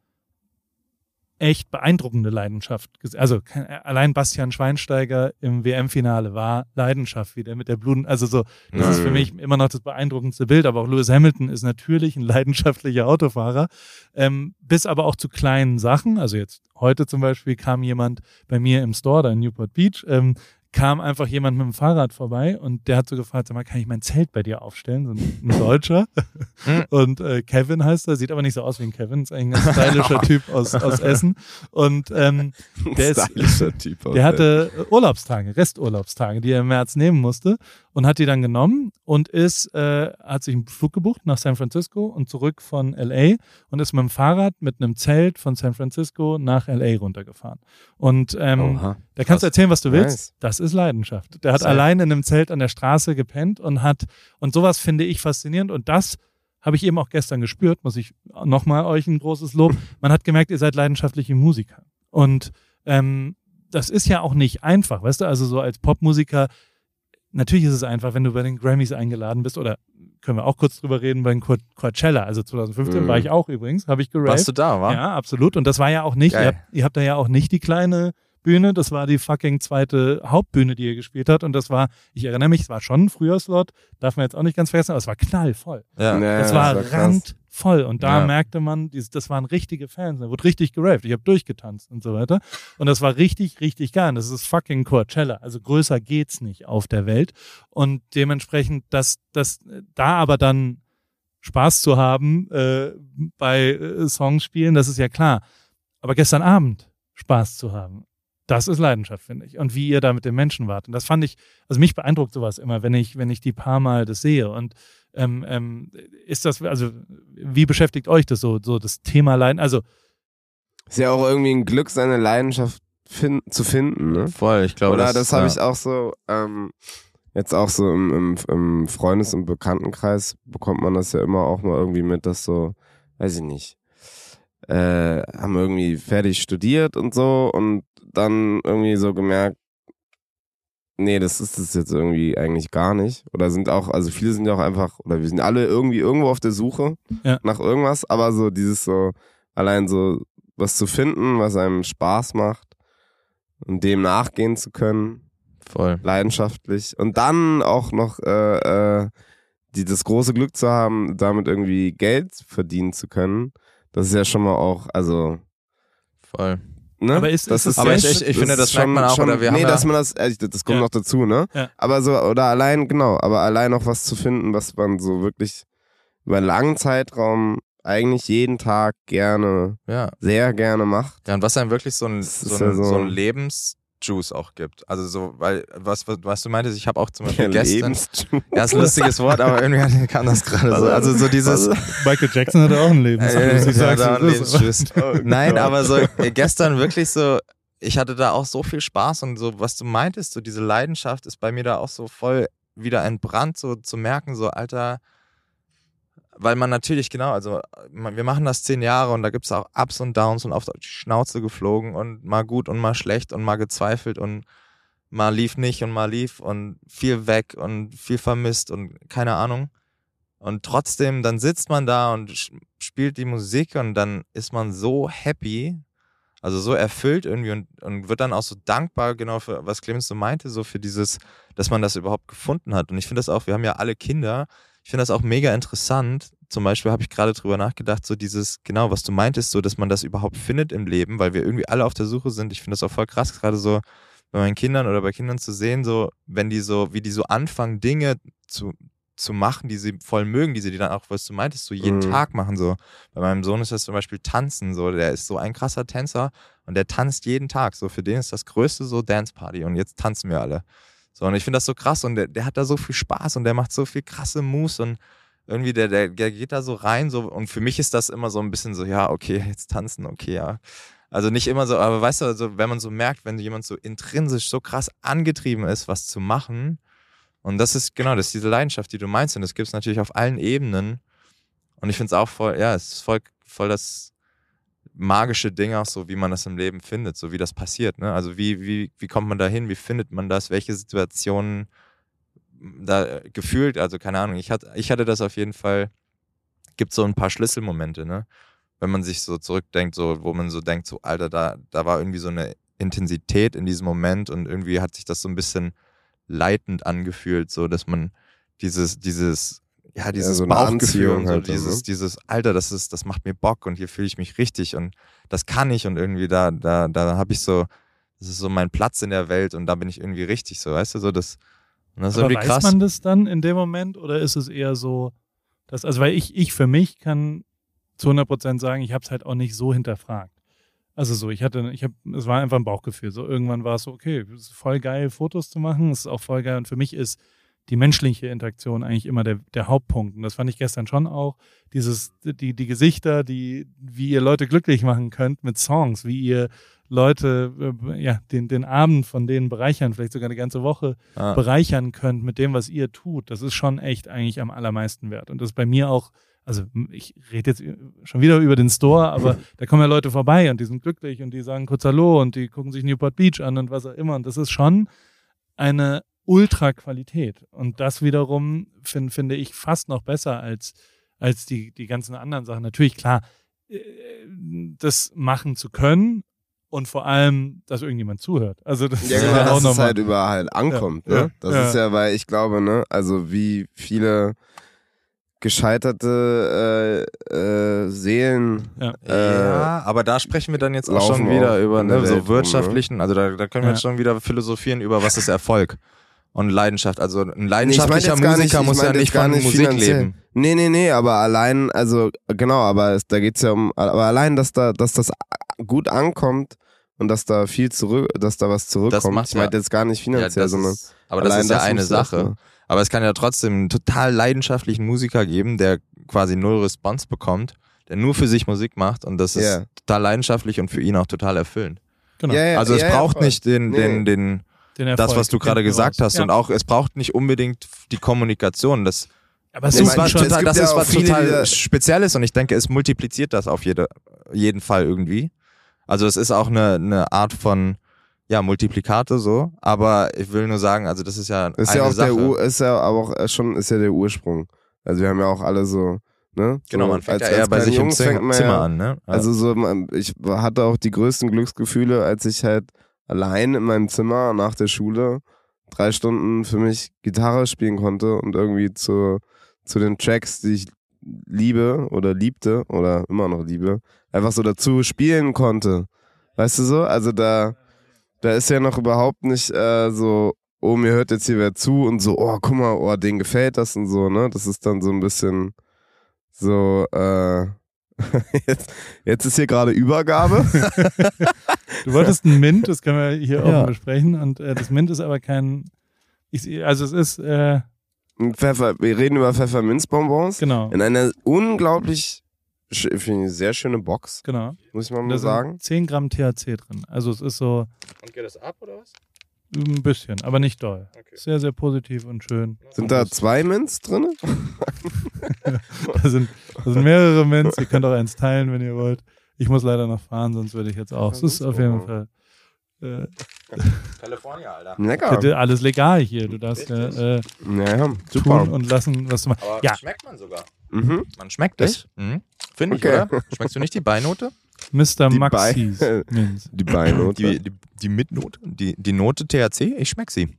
echt beeindruckende Leidenschaft, also allein Bastian Schweinsteiger im WM-Finale war Leidenschaft, wie der mit der Bluten, also so, das ist für mich immer noch das beeindruckendste Bild, aber auch Lewis Hamilton ist natürlich ein leidenschaftlicher Autofahrer, ähm, bis aber auch zu kleinen Sachen, also jetzt heute zum Beispiel kam jemand bei mir im Store, da in Newport Beach, ähm, kam einfach jemand mit dem Fahrrad vorbei und der hat so gefragt, sag mal, kann ich mein Zelt bei dir aufstellen? So ein, ein Deutscher. Hm. und äh, Kevin heißt er, sieht aber nicht so aus wie ein Kevin, ist ein ganz stylischer Typ aus, aus Essen. Und ähm, der ist, Typ. der hatte Urlaubstage, Resturlaubstage, die er im März nehmen musste und hat die dann genommen und ist, äh, hat sich einen Flug gebucht nach San Francisco und zurück von LA und ist mit dem Fahrrad mit einem Zelt von San Francisco nach LA runtergefahren. Und ähm, Oha. da kannst du erzählen, was du willst. Nice. Das ist Leidenschaft. Der hat Safe. allein in einem Zelt an der Straße gepennt und hat, und sowas finde ich faszinierend und das habe ich eben auch gestern gespürt, muss ich nochmal euch ein großes Lob. Man hat gemerkt, ihr seid leidenschaftliche Musiker. Und ähm, das ist ja auch nicht einfach, weißt du, also so als Popmusiker, natürlich ist es einfach, wenn du bei den Grammys eingeladen bist oder können wir auch kurz drüber reden, bei den Coa- Coachella, also 2015 Mhm. war ich auch übrigens, habe ich geraved. Warst du da, wa? Ja, absolut. Und das war ja auch nicht, ihr habt, ihr habt da ja auch nicht die kleine Bühne, das war die fucking zweite Hauptbühne, die ihr gespielt habt. Und das war, ich erinnere mich, es war schon ein Frühjahrslot, darf man jetzt auch nicht ganz vergessen, aber es war knallvoll. Ja. Ja, das war krass. randvoll. Und da Ja. merkte man, das waren richtige Fans, da wurde richtig geraved. Ich habe durchgetanzt und so weiter. Und das war richtig, richtig geil. Und das ist fucking Coachella. Also größer geht's nicht auf der Welt. Und dementsprechend, dass das da aber dann Spaß zu haben äh, bei äh, Songs spielen, das ist ja klar. Aber gestern Abend Spaß zu haben, das ist Leidenschaft, finde ich. Und wie ihr da mit den Menschen wart. Und das fand ich, also mich beeindruckt sowas immer, wenn ich, wenn ich die paar Mal das sehe. Und ähm, ähm, ist das, also wie beschäftigt euch das so, so das Thema Leiden? Also Ist ja auch irgendwie ein Glück, seine Leidenschaft fin zu finden, ne? Voll, ich glaube, Oder das, das, habe ja. ich auch so, ähm, jetzt auch so im, im, im Freundes- und Bekanntenkreis bekommt man das ja immer auch mal irgendwie mit, dass so, weiß ich nicht, äh, haben irgendwie fertig studiert und so und dann irgendwie so gemerkt, nee, das ist es jetzt irgendwie eigentlich gar nicht. Oder sind auch, also viele sind ja auch einfach, oder wir sind alle irgendwie irgendwo auf der Suche Ja. nach irgendwas, aber so dieses so, allein so was zu finden, was einem Spaß macht und dem nachgehen zu können, Voll. leidenschaftlich. Und dann auch noch äh, äh, die, das große Glück zu haben, damit irgendwie Geld verdienen zu können. Das ist ja schon mal auch, also, Voll. Ne? Aber ist- das ist Aber ich, ich, ich finde, das merkt man auch, oder wir nee, haben dass ja, man das, äh, das kommt Ja. noch dazu, ne? Ja. Aber so, oder allein, genau, aber allein noch was zu finden, was man so wirklich über einen langen Zeitraum eigentlich jeden Tag gerne, ja. sehr gerne macht. ja, und was einem wirklich so ein, so ein, so- ein Lebensjuice auch gibt. Also so, weil, was, was, was du meintest, ich habe auch zum Beispiel Der gestern, Lebensjuice. ja, ist ein lustiges Wort, aber irgendwie kam das gerade so. Also so dieses, Michael Jackson hatte auch ein ich ja, da. Lebensjuice. Oh Nein, aber so äh, gestern wirklich so, ich hatte da auch so viel Spaß und so, was du meintest, so diese Leidenschaft ist bei mir da auch so voll wieder entbrannt, so zu merken, so, Alter, weil man natürlich, genau, also wir machen das zehn Jahre und da gibt es auch Ups und Downs und auf die Schnauze geflogen und mal gut und mal schlecht und mal gezweifelt und mal lief nicht und mal lief und viel weg und viel vermisst und keine Ahnung. Und trotzdem, dann sitzt man da und spielt die Musik und dann ist man so happy, also so erfüllt irgendwie und, und wird dann auch so dankbar, genau für was Clemens so meinte, so für dieses, dass man das überhaupt gefunden hat. Und ich finde das auch, wir haben ja alle Kinder, ich finde das auch mega interessant. Zum Beispiel habe ich gerade drüber nachgedacht, so dieses, genau, was du meintest, so, dass man das überhaupt findet im Leben, weil wir irgendwie alle auf der Suche sind. Ich finde das auch voll krass, gerade so bei meinen Kindern oder bei Kindern zu sehen, so, wenn die so, wie die so anfangen, Dinge zu, zu machen, die sie voll mögen, die sie dann auch, was du meintest, so jeden Mhm. Tag machen. So. Bei meinem Sohn ist das zum Beispiel Tanzen, so, der ist so ein krasser Tänzer und der tanzt jeden Tag. So, für den ist das größte so Dance Party und jetzt tanzen wir alle. So, und ich finde das so krass und der, der hat da so viel Spaß und der macht so viel krasse Moves und irgendwie, der, der, der geht da so rein, so, und für mich ist das immer so ein bisschen so, ja, okay, jetzt tanzen, okay, ja. Also nicht immer so, aber weißt du, also wenn man so merkt, wenn jemand so intrinsisch so krass angetrieben ist, was zu machen, und das ist, genau, das ist diese Leidenschaft, die du meinst, und das gibt es natürlich auf allen Ebenen. Und ich finde es auch voll, ja, es ist voll, voll das magische Ding auch so, wie man das im Leben findet, so wie das passiert, ne? Also wie, wie, wie kommt man da hin, wie findet man das, welche Situationen da äh, gefühlt, also keine Ahnung, ich hatte, ich hatte das auf jeden Fall, gibt so ein paar Schlüsselmomente, ne? Wenn man sich so zurückdenkt, so, wo man so denkt, so, Alter, da, da war irgendwie so eine Intensität in diesem Moment und irgendwie hat sich das so ein bisschen leitend angefühlt, so dass man dieses, dieses, ja, dieses so eine Bauchgefühl und so, halt, dieses, ne? dieses, Alter, das ist, das macht mir Bock und hier fühle ich mich richtig und das kann ich und irgendwie da, da, da habe ich so, das ist so mein Platz in der Welt und da bin ich irgendwie richtig so, weißt du, so das, und das ist Aber irgendwie weiß krass. man das dann in dem Moment oder ist es eher so, dass, also weil ich, ich für mich kann zu 100 Prozent sagen, ich habe es halt auch nicht so hinterfragt. Also so, ich hatte, ich habe, es war einfach ein Bauchgefühl. So irgendwann war es so, okay, es ist voll geil, Fotos zu machen, es ist auch voll geil und für mich ist die menschliche Interaktion eigentlich immer der, der Hauptpunkt. Und das fand ich gestern schon auch. Dieses, die, die Gesichter, die, wie ihr Leute glücklich machen könnt mit Songs, wie ihr Leute, äh, ja, den, den Abend von denen bereichern, vielleicht sogar eine ganze Woche Ah. bereichern könnt mit dem, was ihr tut, das ist schon echt eigentlich am allermeisten wert. Und das ist bei mir auch, also ich rede jetzt schon wieder über den Store, aber da kommen ja Leute vorbei und die sind glücklich und die sagen kurz Hallo und die gucken sich Newport Beach an und was auch immer. Und das ist schon eine Ultra-Qualität. Und das wiederum find, finde ich fast noch besser als, als die, die ganzen anderen Sachen. Natürlich, klar, äh, das machen zu können und vor allem, dass irgendjemand zuhört. Also das Ja, ist genau, ja auch dass es nochmal. halt überall ankommt. Ja, Ne? ja, Das ja. ist ja, weil ich glaube, ne, also wie viele gescheiterte äh, äh, Seelen Ja. äh, ja, aber da sprechen wir dann jetzt auch schon wieder auch über ne, so rum, wirtschaftlichen, also da, da können wir Ja. jetzt schon wieder philosophieren über was ist Erfolg und Leidenschaft. Also ein Nee, ich mein leidenschaftlicher Musiker nicht- ich muss mein ja nicht gar von nicht Musik finanziell. leben. Nee, nee, nee, aber allein, also genau, aber es, da geht's ja um, aber allein, dass da, dass das gut ankommt und dass da viel zurück, dass da was zurückkommt. macht's ich meinte ja- jetzt gar nicht Ja, finanziell, das sondern ist, aber das ist ja eine du erst Sache. mal- Aber es kann ja trotzdem einen total leidenschaftlichen Musiker geben, der quasi null Response bekommt, der nur für sich Musik macht und das ist Ja. total leidenschaftlich und für ihn auch total erfüllend. Genau. Ja, ja, Also es ja, ja, braucht nicht den, Nee. den, den, Den das, Erfolg was du gerade gesagt hast Ja. und auch es braucht nicht unbedingt die Kommunikation. Das, aber es ist war es das ja ist was viele, total Spezielles und ich denke, es multipliziert das auf jede, jeden Fall irgendwie. Also es ist auch eine, eine Art von ja, Multiplikator so, aber ich will nur sagen, also das ist ja Ist eine ja auch Sache. der Ur, ist ja aber auch äh, schon, ist ja der Ursprung. Also wir haben ja auch alle so, ne? genau, so, man fängt als- ja eher bei sich im Jungs Zimmer, man Zimmer ja- an, ne? Also so, man- ich hatte auch die größten Glücksgefühle, als ich halt allein in meinem Zimmer nach der Schule drei Stunden für mich Gitarre spielen konnte und irgendwie zu, zu den Tracks, die ich liebe oder liebte oder immer noch liebe, einfach so dazu spielen konnte. Weißt du so? Also da, da ist ja noch überhaupt nicht äh, so, oh, mir hört jetzt hier wer zu und so, oh, guck mal, oh, denen gefällt das und so, ne? Das ist dann so ein bisschen so, äh, jetzt, jetzt ist hier gerade Übergabe. Du wolltest ein Mint, das können wir hier Ja. offen besprechen. Und äh, das Mint ist aber kein. Ich, also es ist, äh, Pfeffer, wir reden über Pfefferminzbonbons genau. in einer unglaublich, ich, sehr schöne Box, Genau. muss ich mal, mal sagen. sind 10 Gramm THC drin. Also es ist so Und geht das ab oder was? Ein bisschen, aber nicht doll. Okay. Sehr, sehr positiv und schön. Sind da zwei Mints drin? Da sind, da sind mehrere Mints. Ihr könnt auch eins teilen, wenn ihr wollt. Ich muss leider noch fahren, sonst würde ich jetzt auch. Es ist auf jeden Fall äh, California, Alter. Lecker. bitte alles legal hier. Du darfst äh, äh, Ja, ja, tun super. und lassen, was du machst. Aber Ja. schmeckt man sogar. Mhm. Man schmeckt es. Mhm. Finde ich, Okay. oder? Schmeckst du nicht die Beinote? Mr. Die Maxis Bei-. Die Beinote. Die, die, die Mitnote? Die, die Note THC? Ich schmeck sie.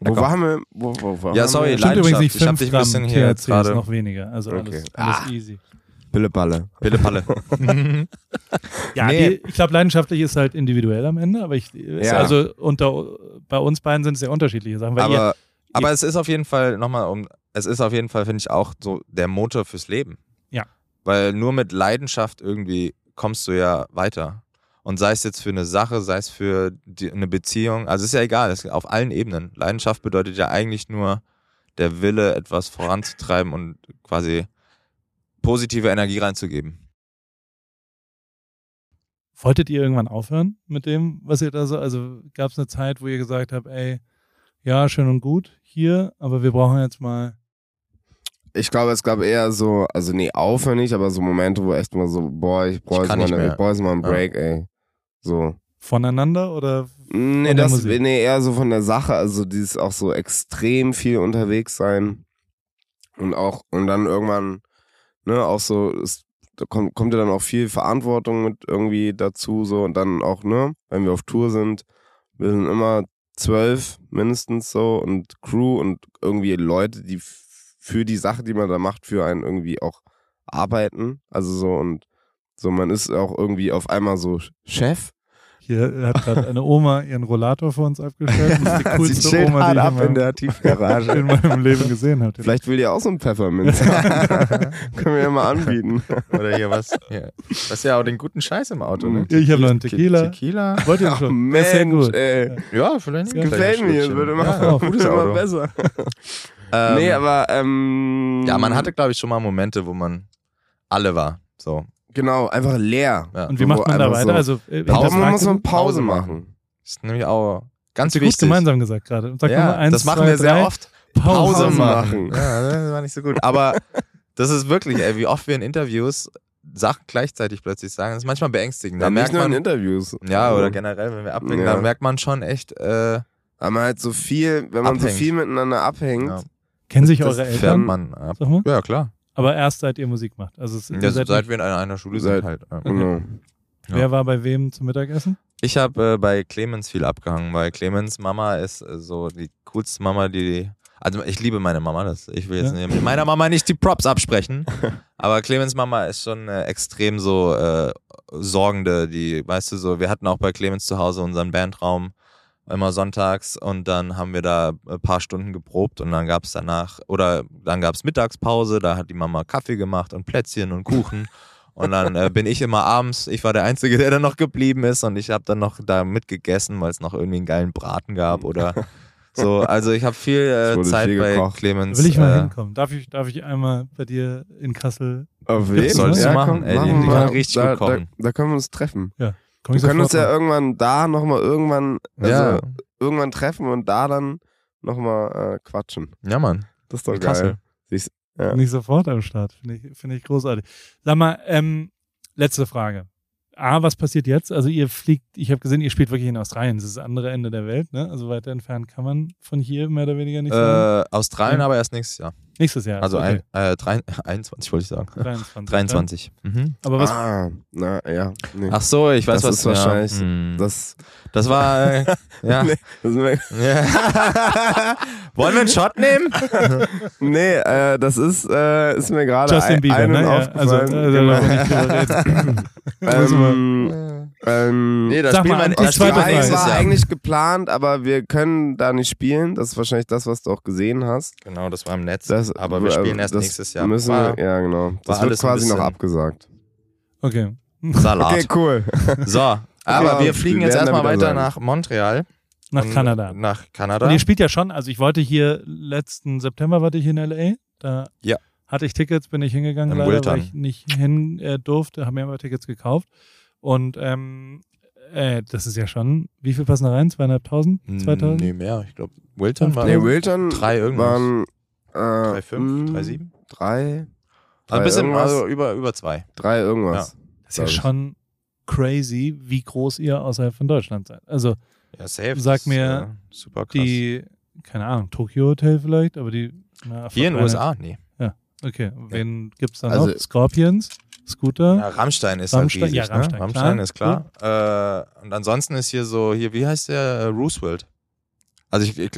wo waren wir? Wo, wo, wo Ja, sorry? Stimmt übrigens nicht Ich hab 5 dich ein Gramm bisschen hier jetzt THC, ist gerade- noch weniger. Also alles, Okay. alles Ah. easy. Pillepalle. Pille Palle. Ja, Nee. die, ich glaube, leidenschaftlich ist halt individuell am Ende, aber ich, ist Ja. also unter, bei uns beiden sind es sehr unterschiedliche Sachen, weil ihr, aber, aber es ist auf jeden Fall, nochmal um, es ist auf jeden Fall, finde ich, auch so der Motor fürs Leben. Ja. Weil nur mit Leidenschaft irgendwie kommst du ja weiter. Und sei es jetzt für eine Sache, sei es für die, eine Beziehung, also ist ja egal, ist auf allen Ebenen. Leidenschaft bedeutet ja eigentlich nur der Wille, etwas voranzutreiben und quasi positive Energie reinzugeben. wolltet ihr irgendwann aufhören mit dem, was ihr da so, also gab es eine Zeit, wo ihr gesagt habt, ey, ja, schön und gut hier, aber wir brauchen jetzt mal, Ich glaube, es gab eher so, also nee, aufhören nicht, aber so Momente, wo echt mal so, boah, ich brauche Ich jetzt, mal nicht eine- mehr. ich brauch jetzt mal einen. Break, ey. So. voneinander oder Nee, der das, Musik? nee, eher so von der Sache, also dieses auch so extrem viel unterwegs sein und auch, und dann irgendwann, ne, auch so, es, da kommt, kommt ja dann auch viel Verantwortung mit irgendwie dazu, so, und dann auch, ne, wenn wir auf Tour sind, wir sind immer zwölf mindestens so und Crew und irgendwie Leute, die f- für die Sache, die man da macht, für einen irgendwie auch arbeiten, also so, und so, man ist auch irgendwie auf einmal so Chef, Hier hat gerade eine Oma ihren Rollator vor uns abgestellt. Das ist die Sie coolste chillt Oma, die ich in ab in meinem, der Tiefgarage. in meinem Leben gesehen habe. Vielleicht will ihr auch so ein Pfefferminz. Können wir ja mal anbieten. Oder hier was. Hier. Das ist ja auch den guten Scheiß im Auto. Ne? Ich habe noch einen Tequila. Tequila. Wollt ihr Ach, schon? Sehr Mensch, gut. ey. Ja, vielleicht Ja. Gefällt mir, wird immer, ja, ja, gutes immer besser. Ähm, nee, aber ähm, Ja, man hatte, glaube ich, schon mal Momente, wo man alle war. So. genau, einfach leer. Ja. Und wie macht man da weiter? so- Also, äh, Pause, man muss man Pause machen. Das ist nämlich auch ganz ihr gut wichtig. gemeinsam gesagt gerade. Sag ja, mal eins, das machen zwei, wir sehr drei. oft. Pause, Pause machen. machen. Ja, das war nicht so gut. Aber das ist wirklich, ey, wie oft wir in Interviews Sachen gleichzeitig plötzlich sagen. Das ist manchmal beängstigend. Da Ja, nicht merkt nur in man, Interviews. ja, Also, oder generell, wenn wir abwinken, Ja. da merkt man schon echt, äh, man halt so viel, wenn man so Abhängt. viel miteinander abhängt. ja, Kennen sich Das eure fährt Eltern? man ab. Sag mal. Ja, klar. Aber erst seit ihr Musik macht. Also es, ihr Ja, seit nicht- wir in einer, einer Schule Seit- sind halt. Ja. Genau. Ja. Wer war bei wem zum Mittagessen? Ich habe äh, bei Clemens viel abgehangen, weil Clemens Mama ist äh, so die coolste Mama, die. Also ich liebe meine Mama, das, ich will jetzt Ja. nicht- meiner Mama nicht die Props absprechen, aber Clemens Mama ist schon äh, extrem so äh, sorgende, die, weißt du so, wir hatten auch bei Clemens zu Hause unseren Bandraum immer sonntags und dann haben wir da ein paar Stunden geprobt und dann gab es danach, oder dann gab es Mittagspause, da hat die Mama Kaffee gemacht und Plätzchen und Kuchen und dann äh, bin ich immer abends, ich war der Einzige, der dann noch geblieben ist und ich habe dann noch da mitgegessen, weil es noch irgendwie einen geilen Braten gab oder so. Also ich habe viel äh, Zeit viel bei gekocht. Clemens. Will ich mal äh, hinkommen? Darf ich, darf ich einmal bei dir in Kassel? Auf jeden sollst du Ja, machen, komm, ey, die- machen die kann richtig da, gut kochen. Da, da können wir uns treffen. Komm Wir können uns ja irgendwann da nochmal irgendwann, also ja, irgendwann treffen und da dann nochmal äh, quatschen. ja, Mann. Das ist doch In geil. Ja. Nicht sofort am Start. Finde ich, finde ich großartig. Sag mal, ähm, letzte Frage. A, was passiert jetzt? Also ihr fliegt, ich habe gesehen, ihr spielt wirklich in Australien. Das ist das andere Ende der Welt, ne? Also weiter entfernt kann man von hier mehr oder weniger nicht. Äh, Australien Ja. aber erst nächstes Jahr. Nächstes Jahr. Also okay. ein, äh, drei, 21 wollte ich sagen. 23. 23. Mhm. Aber was, Ah, na ja. Nee. Ach so, ich weiß Das was. ist wahrscheinlich- Ja, hm. Das, das war, äh, ja. Nee. das ja. Wollen wir einen Shot nehmen? nee, äh, das ist, äh, ist mir gerade Justin ein, Bieber, einem ne? Ja, also, aufgefallen. also reden. ähm, ähm, Nee, das Sag Spiel mal, mein das Spiel war eigentlich geplant, aber wir können da nicht spielen. Das ist wahrscheinlich das, was du auch gesehen hast. Genau, das war im Netz. Das, aber wir spielen äh, erst das nächstes Jahr. Müssen War wir, ja, genau. Das war wird quasi noch abgesagt. Okay. Salat. Okay, cool. So, aber Okay, wir fliegen wir jetzt erstmal weiter sein. nach Montreal. Nach Kanada. Nach Kanada. Und ihr spielt ja schon, also ich wollte hier, letzten September war ich in L.A., da Ja. hatte ich Tickets, bin ich hingegangen, Im leider, weil ich nicht hin äh, durfte, habe mir aber Tickets gekauft. Und ähm, äh, das ist ja schon, wie viel passen da rein? Zweieinhalbtausend? Zweitausend? Nee, mehr. Ich glaube, Wilton war Nee, Wilton drei irgendwas. waren äh, 3,5, mh, 3,7? Drei. Also drei ein bisschen, irgendwas. also über, über zwei. Drei irgendwas. Das ist ja schon crazy, wie groß ihr außerhalb von Deutschland seid. Also Ja, safe. Sag Das ist, mir, äh, super krass. die, keine Ahnung, Tokyo Hotel vielleicht, aber die na, Hier in den USA? Nee. Okay, wen gibt's da Also- noch? Scorpions, Scooter. Ja, Rammstein ist Rammstein- halt riesig, ja, Rammstein, ne? Rammstein klar. ist klar. Äh, und ansonsten ist hier so, hier, wie heißt der? Äh, Roosevelt. Also ich, ich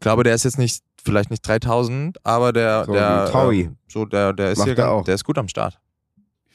glaube, der ist jetzt nicht, vielleicht nicht 3000, aber der, So der, ein Taui. so der, der ist Macht hier, er auch. der ist gut am Start.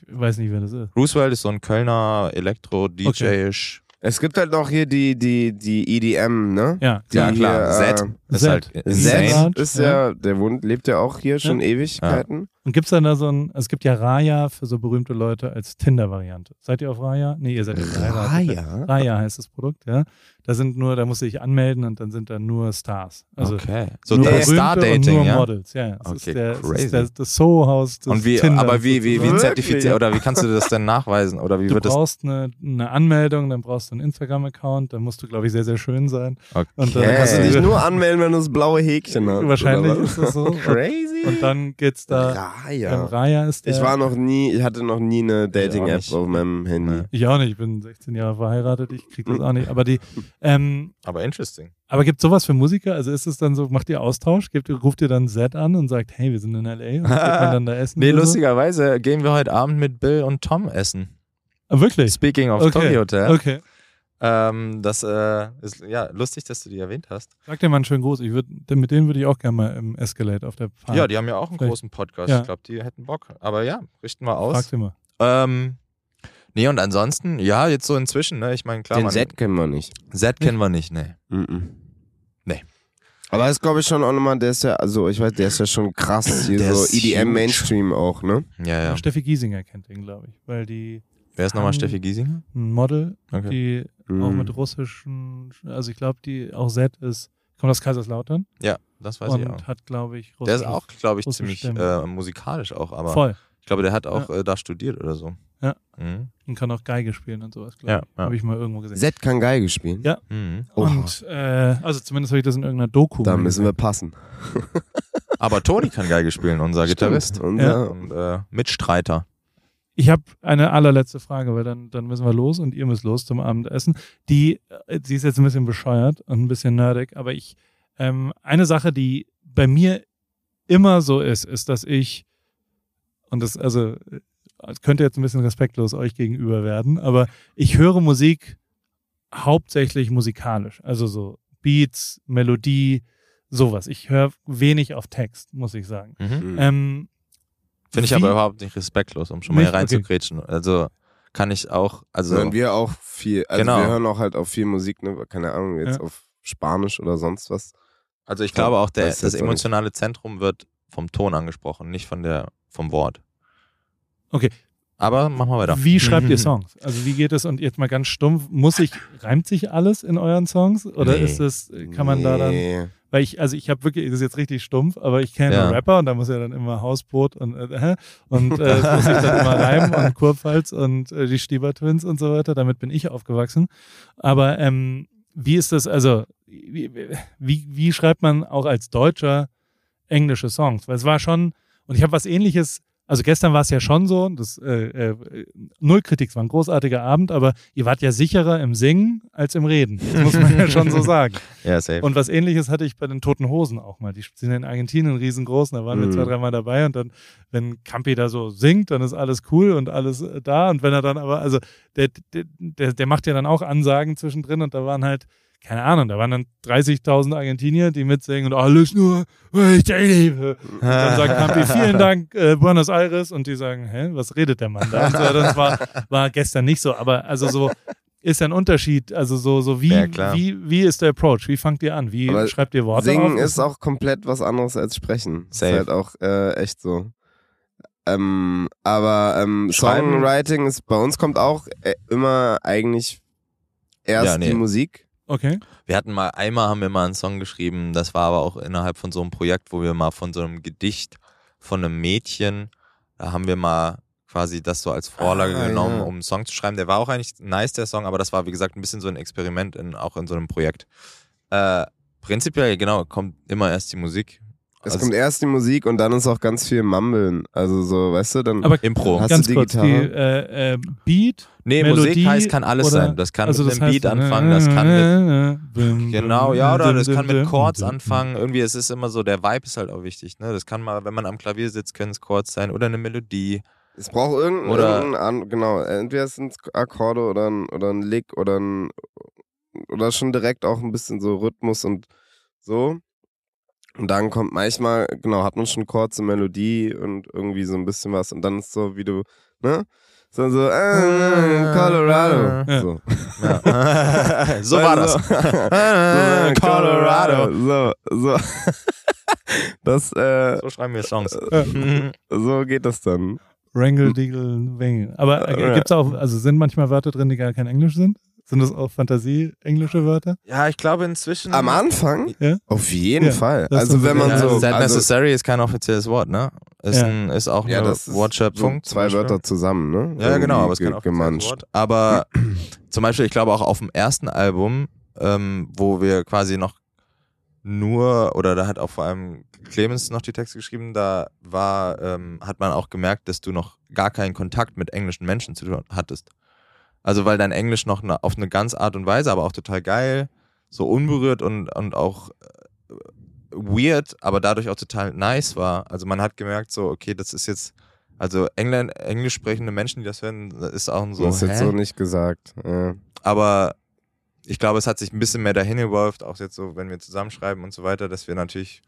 Ich weiß nicht, wer das ist. Roosevelt ist so ein Kölner Elektro-DJ-isch. Es gibt halt noch hier die, die, die EDM, ne? Ja, Die Ja, klar. hier, Z. Äh, Ist Z. halt Z. ist ja. ja, der wohnt, lebt ja auch hier schon Ewigkeiten. Und gibt's dann da so ein, es gibt ja Raya für so berühmte Leute als Tinder-Variante. Seid ihr auf Raya? Nee, ihr seid ja verheiratet. Raya? Raya heißt das Produkt, ja. Da sind nur, da musst du dich anmelden und dann sind da nur Stars. Also okay. So nur der und Star-Dating, nur ja? Models, ja. Das Okay, ist der, das crazy. ist der, das Soho-Haus des Und wie, Tinders aber wie, wie, wie zertifiziert, oder wie kannst du das denn nachweisen? Oder wie Du wird das? brauchst eine, eine Anmeldung, dann brauchst du einen Instagram-Account, dann musst du, glaube ich, sehr, sehr schön sein. Okay. Und dann Kannst du dich nur anmelden, wenn du das blaue Häkchen hast. Wahrscheinlich ist das so. Crazy. Und dann geht's da, Raya. ähm, Raya ist der. Ich war noch nie, ich hatte noch nie eine Dating-App auf meinem Handy. Nee. Ich auch nicht, ich bin 16 Jahre verheiratet, ich krieg das auch nicht. Aber die, ähm, Aber interesting. aber gibt sowas für Musiker? Also ist es dann so, macht ihr Austausch? Gibt, ruft ihr dann Zed an und sagt, hey, wir sind in L.A. und geht man dann da essen? Nee, lustigerweise gehen wir heute Abend mit Bill und Tom essen. Ah, wirklich? Speaking of Okay. Tokyo Hotel. Okay. Ähm, das äh, ist ja lustig, dass du die erwähnt hast. Sag dir mal einen schönen Gruß. Ich würd, denn mit denen würde ich auch gerne mal im Escalade auf der Fahrt. Ja, die haben ja auch einen Vielleicht- großen Podcast. Ja. Ich glaube, die hätten Bock. Aber ja, richten wir Frag aus. sie mal. Ähm, Nee, und ansonsten, ja, jetzt so inzwischen, ne? Ich meine, klar, Den man, Set kennen wir nicht. Zed kennen wir nicht, ne. Mhm. Nee. Aber das glaube ich schon auch nochmal, der ist ja, also ich weiß, der ist ja schon krass hier Der so ist EDM huge. Mainstream auch, ne? Ja, ja. Steffi Giesinger kennt ihn, glaube ich, weil die Wer ist nochmal Ähm, Steffi Giesinger? ein Model, Okay. die Mhm. auch mit russischen, also ich glaube, die auch Z ist, kommt aus Kaiserslautern Ja, das weiß ich auch. und hat, glaube ich, Der ist auch, glaube ich, ziemlich äh, musikalisch auch, aber voll ich glaube, der hat auch äh, da studiert oder so. Ja. Mhm. und kann auch Geige spielen und sowas, glaube Ja, ich. ja. Habe ich mal irgendwo gesehen. Set kann Geige spielen. Ja. Mhm. Und äh, also zumindest habe ich das in irgendeiner Doku. Da müssen wir passen. Aber Toni kann Geige spielen, unser Gitarrist. Unser, Und äh, Mitstreiter. Ich habe eine allerletzte Frage, weil dann, dann müssen wir los und ihr müsst los zum Abendessen. Die, äh, die ist jetzt ein bisschen bescheuert und ein bisschen nerdig, aber ich, ähm, eine Sache, die bei mir immer so ist, ist, dass ich, und das, also, äh, es könnte jetzt ein bisschen respektlos euch gegenüber werden, aber ich höre Musik hauptsächlich musikalisch. Also so Beats, Melodie, sowas. Ich höre wenig auf Text, muss ich sagen. Mhm. Ähm, Finde ich aber überhaupt nicht respektlos, um schon mal Nicht? hier reinzugrätschen. Also kann ich auch, also Hören wir auch viel, also Genau. wir hören auch halt auch viel Musik, ne? Keine Ahnung, jetzt Ja. auf Spanisch oder sonst was. Also ich glaube auch, der, das auch emotionale Zentrum wird vom Ton angesprochen, nicht von der, vom Wort. Okay. Aber machen wir weiter. Wie schreibt ihr Songs? Also wie geht es? Und jetzt mal ganz stumpf, muss ich, reimt sich alles in euren Songs? Oder Nee. ist es, kann man da dann, Nee. weil ich, also ich habe wirklich, das ist jetzt richtig stumpf, aber ich kenne Ja. einen Rapper und da muss ja dann immer Hausboot und, äh, hä? und äh, das muss ich dann immer reimen und Kurpfalz und äh, die Stieber Twins und so weiter. Damit bin ich aufgewachsen. Aber ähm, wie ist das, also wie, wie, wie schreibt man auch als Deutscher englische Songs? Weil es war schon, und ich habe was ähnliches, also gestern war es ja schon so, das äh, äh, null Kritik, es war ein großartiger Abend, aber ihr wart ja sicherer im Singen als im Reden. Das muss man ja schon so sagen. Ja, safe. Und was ähnliches hatte ich bei den Toten Hosen auch mal. Die sind in Argentinien riesengroß, und da waren wir Mhm. zwei, dreimal dabei und dann, wenn Campi da so singt, dann ist alles cool und alles äh, da. Und wenn er dann aber, also der, der, der, der macht ja dann auch Ansagen zwischendrin und da waren halt, keine Ahnung, da waren dann 30.000 Argentinier, die mitsingen und alles nur, weil ich dich liebe. Und dann sagt Campi, vielen Dank, äh, Buenos Aires. Und die sagen, hä, was redet der Mann da? Und so, das war, war gestern nicht so. Aber also so ist ein Unterschied. Also so, so wie, Ja, klar. wie, wie ist der Approach? Wie fangt ihr an? Wie Aber schreibt ihr Worte Singen auf? ist auch komplett was anderes als sprechen. Safe. Ist halt auch äh, echt so. Ähm, aber ähm, Songwriting ist bei uns kommt auch äh, immer eigentlich erst Ja, nee. die Musik. Okay. Wir hatten mal, einmal haben wir mal einen Song geschrieben, das war aber auch innerhalb von so einem Projekt, wo wir mal von so einem Gedicht von einem Mädchen, da haben wir mal quasi das so als Vorlage Ah, genommen, ja. um einen Song zu schreiben. Der war auch eigentlich nice, der Song, aber das war, wie gesagt, ein bisschen so ein Experiment in, auch in so einem Projekt. Äh, prinzipiell, genau, kommt immer erst die Musik. Es Also kommt erst die Musik und dann ist auch ganz viel Mumbeln. Also so, weißt du, dann Aber Impro. Hast ganz du die kurz, die äh, äh, Beat, nee, Melodie Musik heißt, kann alles oder- sein. Das kann also mit das einem Beat heißt, anfangen, das kann mit mit Genau, ja, oder das kann mit Chords anfangen. Irgendwie, es ist immer so, der Vibe ist halt auch wichtig. Ne? Das kann mal, wenn man am Klavier sitzt, können es Chords sein oder eine Melodie. es braucht irgendein, Oder- irgendein an, genau, entweder sind es Akkorde oder ein, oder ein Lick oder ein oder schon direkt auch ein bisschen so Rhythmus und so. Und dann kommt manchmal, genau, hat man schon kurze Melodie und irgendwie so ein bisschen was und dann ist so, wie du, ne? So, so, äh, Colorado. Ja. So. Ja. so war das. so, Colorado. So, so. Das, äh, So schreiben wir Songs. so geht das dann. Wrangle, Diggle, Wengel. Aber äh, gibt's auch, also sind manchmal Wörter drin, die gar kein Englisch sind? Sind das auch Fantasie-englische Wörter? ja, ich glaube inzwischen. Am Anfang? Ja. Auf jeden Ja, Fall. Also wenn man ja, so. Sad Also, Necessary ist kein offizielles Wort, ne? Ist, Ja. ein, ist auch ja, eine so Wortschöpfung. zum zwei Beispiel. Wörter zusammen, ne? Ja, genau, Irgendwie aber es ge- offizielles gemanscht. Wort. Aber zum Beispiel, ich glaube auch auf dem ersten Album, ähm, wo wir quasi noch nur, oder da hat auch vor allem Clemens noch die Texte geschrieben, da war, ähm, hat man auch gemerkt, dass du noch gar keinen Kontakt mit englischen Menschen zu tun hattest. Also weil dein Englisch noch ne, auf eine ganz Art und Weise, aber auch total geil, so unberührt und, und auch weird, aber dadurch auch total nice war. Also man hat gemerkt, so, okay, das ist jetzt, also England, englisch sprechende Menschen, die das hören, ist auch so. das ist jetzt hä? so nicht gesagt. Ja. aber ich glaube, es hat sich ein bisschen mehr dahin geworfen, auch jetzt so, wenn wir zusammenschreiben und so weiter, dass wir natürlich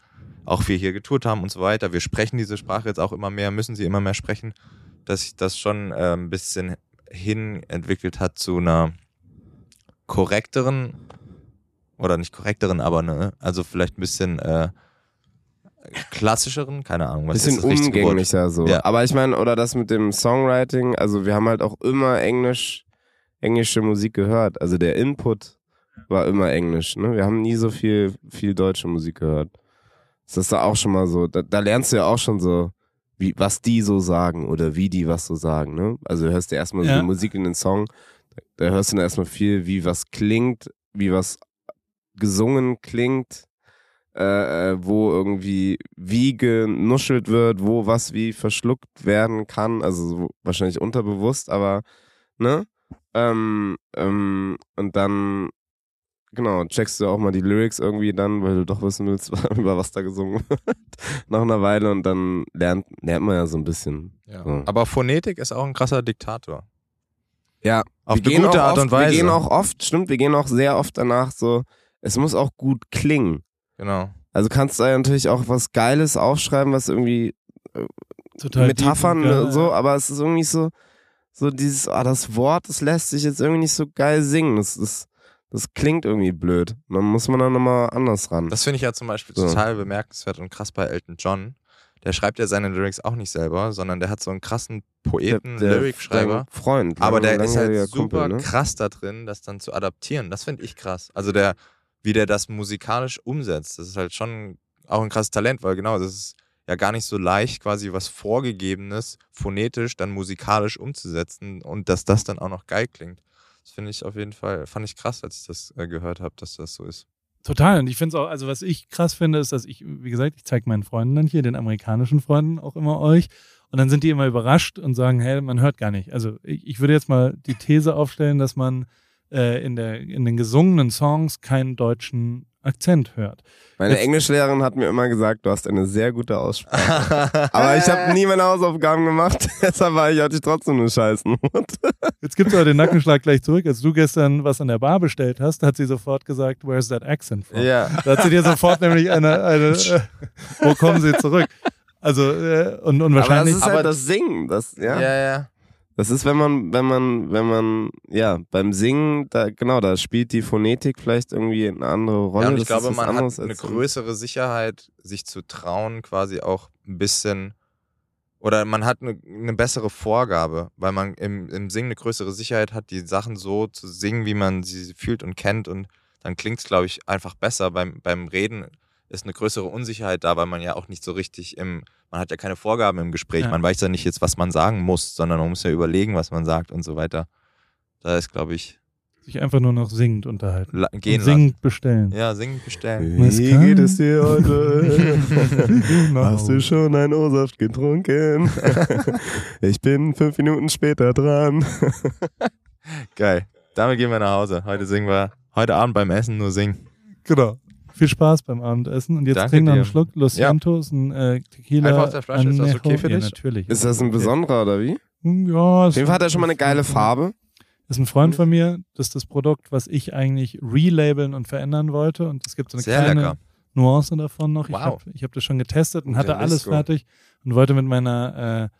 auch viel hier getourt haben und so weiter. Wir sprechen diese Sprache jetzt auch immer mehr, müssen sie immer mehr sprechen, dass sich das schon äh, ein bisschen hin entwickelt hat zu einer korrekteren oder nicht korrekteren, aber ne, also vielleicht ein bisschen äh, klassischeren, keine Ahnung, was bisschen ist das umgänglicher so. Ja. Aber ich meine, oder das mit dem Songwriting, also wir haben halt auch immer Englisch, englische Musik gehört. Also der Input war immer Englisch, ne? Wir haben nie so viel, viel deutsche Musik gehört. Das ist da auch schon mal so, da, da lernst du ja auch schon so, wie, was die so sagen oder wie die was so sagen, ne? Also du hörst dir erstmal so Ja. die Musik in den Song, da hörst du dann erstmal viel, wie was klingt, wie was gesungen klingt, äh, äh, wo irgendwie wie genuschelt wird, wo was wie verschluckt werden kann, also so wahrscheinlich unterbewusst, aber ne? Ähm, ähm, und dann genau, checkst du auch mal die Lyrics irgendwie dann, weil du doch wissen willst, über was da gesungen wird, nach einer Weile und dann lernt, lernt man ja so ein bisschen. Ja. So. Aber Phonetik ist auch ein krasser Diktator. Ja, Auf eine gute Art oft, und Weise. Wir gehen auch oft, stimmt, wir gehen auch sehr oft danach so, es muss auch gut klingen. Genau. Also kannst du da natürlich auch was Geiles aufschreiben, was irgendwie Total Metaphern deep, ja, oder so, ja. aber es ist irgendwie so, so dieses, ah, das Wort, das lässt sich jetzt irgendwie nicht so geil singen. Das, das, das klingt irgendwie blöd. Dann muss man dann nochmal anders ran. Das finde ich ja zum Beispiel So. total bemerkenswert und krass bei Elton John. Der schreibt ja seine Lyrics auch nicht selber, sondern der hat so einen krassen Poeten, Lyricschreiber. dein Freund. Aber der ist halt super Kumpel, ne? krass da drin, das dann zu adaptieren. Das finde ich krass. Also der, wie der das musikalisch umsetzt, das ist halt schon auch ein krasses Talent, weil genau, das ist ja gar nicht so leicht, quasi was Vorgegebenes phonetisch dann musikalisch umzusetzen und dass das dann auch noch geil klingt. Das finde ich auf jeden Fall, fand ich krass, als ich das äh, gehört habe, dass das so ist. Total. Und ich finde es auch, also was ich krass finde, ist, dass ich, wie gesagt, ich zeige meinen Freunden dann hier, den amerikanischen Freunden auch immer euch. Und dann sind die immer überrascht und sagen, hey, man hört gar nicht. Also ich, ich würde jetzt mal die These aufstellen, dass man äh, in, der, in den gesungenen Songs keinen deutschen Akzent hört. Meine Jetzt- Englischlehrerin hat mir immer gesagt, du hast eine sehr gute Aussprache. Aber ich habe nie meine Hausaufgaben gemacht, deshalb war ich, hatte ich trotzdem eine Scheißnote. Jetzt gibt es aber den Nackenschlag gleich zurück. Als du gestern was an der Bar bestellt hast, hat sie sofort gesagt, where's that accent from? ja. Da hat sie dir sofort nämlich eine, eine äh, wo kommen sie zurück? Also, äh, und, und Aber das wahrscheinlich. ist halt das Singen, das, ja. ja, ja. Das ist, wenn man, wenn man, wenn man, ja, beim Singen, da, genau, da spielt die Phonetik vielleicht irgendwie eine andere Rolle. Ja, und ich Das glaube, man hat eine größere Sicherheit, sich zu trauen, quasi auch ein bisschen, oder man hat eine, eine bessere Vorgabe, weil man im, im Singen eine größere Sicherheit hat, die Sachen so zu singen, wie man sie fühlt und kennt und dann klingt es, glaube ich, einfach besser. Beim, beim Reden ist eine größere Unsicherheit da, weil man ja auch nicht so richtig im, man hat ja keine Vorgaben im Gespräch, Ja. man weiß ja nicht jetzt, was man sagen muss, sondern man muss ja überlegen, was man sagt und so weiter. Da ist, glaube ich, sich einfach nur noch singend unterhalten. la- gehen und singend bestellen. lassen. Ja, singen bestellen. Wie geht es dir heute? Genau. Hast du schon einen O-Saft getrunken? ich bin fünf Minuten später dran. Geil. Damit gehen wir nach Hause. Heute singen wir, heute Abend beim Essen nur singen. Genau. Viel Spaß beim Abendessen. Und jetzt Danke trink noch einen dir. Schluck. Los Ja. Santos, ein äh, Tequila. Einfach aus der Flasche. Ist das Añejo. okay für ja, dich? natürlich. Ist das ein besonderer oder wie? Ja, Auf jeden Fall hat er schon mal eine geile Farbe. ist ein Freund von mir. Das ist das Produkt, was ich eigentlich relabeln und verändern wollte. Und es gibt so eine Sehr kleine lecker. Nuance davon noch. Ich Wow. habe ich hab das schon getestet und Ja, hatte alles fertig und wollte mit meiner, äh,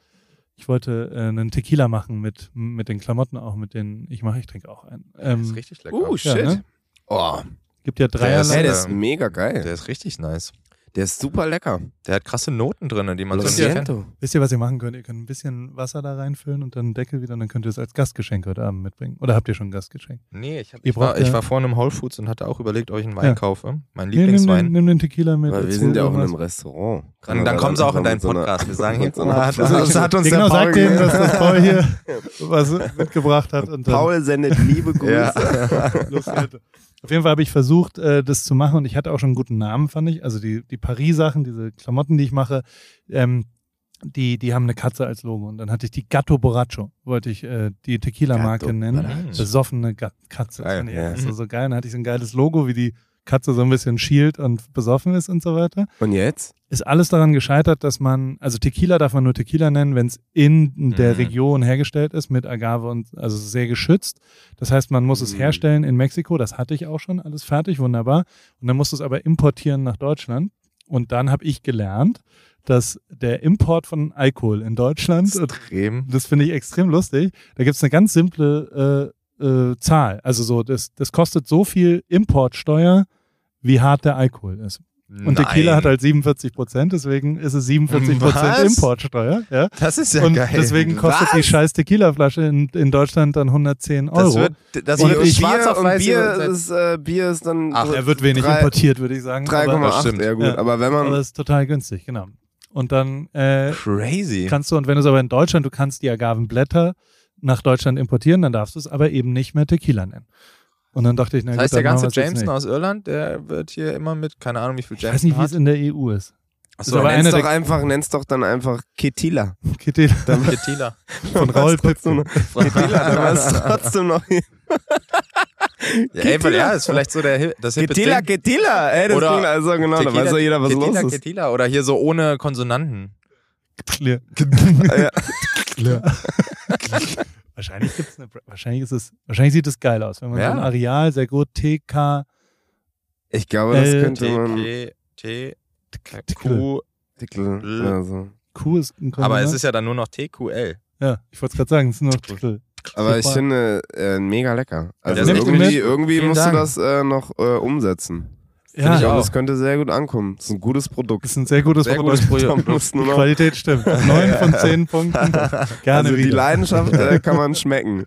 ich wollte äh, einen Tequila machen mit, mit den Klamotten auch, mit denen ich mache. Ich trinke auch einen. Das Ähm, ist richtig lecker. Uh, ja, shit. ne? Oh, gibt ja Der drei ist- hey, der ist mega geil. Der ist richtig nice. Der ist super lecker. Der hat krasse Noten drin, die man sonst nicht kennt. Wisst ihr, was ihr machen könnt? Ihr könnt ein bisschen Wasser da reinfüllen und dann einen Deckel wieder und dann könnt ihr es als Gastgeschenk heute Abend mitbringen. Oder habt ihr schon ein Gastgeschenk? Nee, ich, hab, ich, war, braucht ich ja- war vorhin im Whole Foods und hatte auch überlegt, ob ich einen Wein Ja. kaufe. Mein Nee, nimm, Lieblingswein. nimm den Tequila mit. Weil wir sind ja auch in einem Restaurant. Kann Dann, dann da kommen sie auch in deinen so Podcast. Wir sagen mit so ah, das, hat uns Ja, der genau, Paul sagt denen, dass das Paul hier was mitgebracht hat. Und Paul sendet liebe Grüße. Ja. Los, Leute. Auf jeden Fall habe ich versucht, äh, das zu machen und ich hatte auch schon einen guten Namen, fand ich. Also die, die Paris-Sachen, diese Klamotten, die ich mache, ähm, die, die haben eine Katze als Logo. Und dann hatte ich die Gatto Borracho, wollte ich äh, die Tequila-Marke nennen. Borracho. Besoffene Gat Katze. Das ich Ja. einfach so, so geil. Dann hatte ich so ein geiles Logo, wie die Katze so ein bisschen schielt und besoffen ist und so weiter. Und jetzt? Ist alles daran gescheitert, dass man, also Tequila darf man nur Tequila nennen, wenn es in der Mhm. Region hergestellt ist mit Agave und also sehr geschützt. Das heißt, man muss es Mhm. herstellen in Mexiko, das hatte ich auch schon, alles fertig, wunderbar. Und dann musst du es aber importieren nach Deutschland. Und dann habe ich gelernt, dass der Import von Alkohol in Deutschland, Extrem. das finde ich extrem lustig, da gibt es eine ganz simple äh, äh, Zahl. Also so, das, das kostet so viel Importsteuer, wie hart der Alkohol ist. Und Tequila hat halt 47 Prozent, deswegen ist es 47 Prozent? Importsteuer. Ja? Das ist ja und geil. deswegen kostet Was? die scheiß Tequila-Flasche in, in Deutschland dann 110 Euro. das wird, das Und wird ich- schwarz Bier, auf und Bier ist, äh, Bier ist dann Ach, so er wird wenig drei- importiert, würde ich sagen. aber, 3,8, stimmt. ja gut. Ja. Aber wenn aber man, es ist total günstig, genau. Und dann äh, crazy. kannst du, und wenn du es aber in Deutschland, du kannst die Agavenblätter nach Deutschland importieren, dann darfst du es aber eben nicht mehr Tequila nennen. Und dann dachte ich, na Das gut, heißt, der dann ganze Jameson aus Irland, der wird hier immer mit, keine Ahnung, wie viel Ich Jameson weiß nicht, wie es in der EU ist. Achso, aber nenn's doch einfach, nenn's doch dann einfach Ketila. Kitty Tequila. von Raul noch- Ketila, dann war es trotzdem noch Ja, ey, ja, ist vielleicht so der, das Ketila, Ding. Ketila. Ey, das Oder klingt also genau, da Tequila, weiß doch jeder, was Tequila, los ist. Tequila. Oder hier so ohne Konsonanten. Clear. Ja. Clear. wahrscheinlich gibt's eine, wahrscheinlich ist es, wahrscheinlich sieht es geil aus, wenn man Ja. so ein Areal sehr gut TK Ich glaube, das könnte man T, Q. Titel oder so. Q ist ein Aber es ist ja dann nur noch TQL. ja, ich wollte es gerade sagen, es ist nur Titel. Aber ich finde äh, mega lecker. Also irgendwie, irgendwie musst Dank. du das äh, noch äh, umsetzen. Ja, ich auch. Das könnte sehr gut ankommen. Das ist ein gutes Produkt. Das ist ein sehr gutes Sehr Produkt. gutes du Die Qualität stimmt. Neun von zehn Punkten. Gerne also die wieder. Leidenschaft äh, kann man schmecken.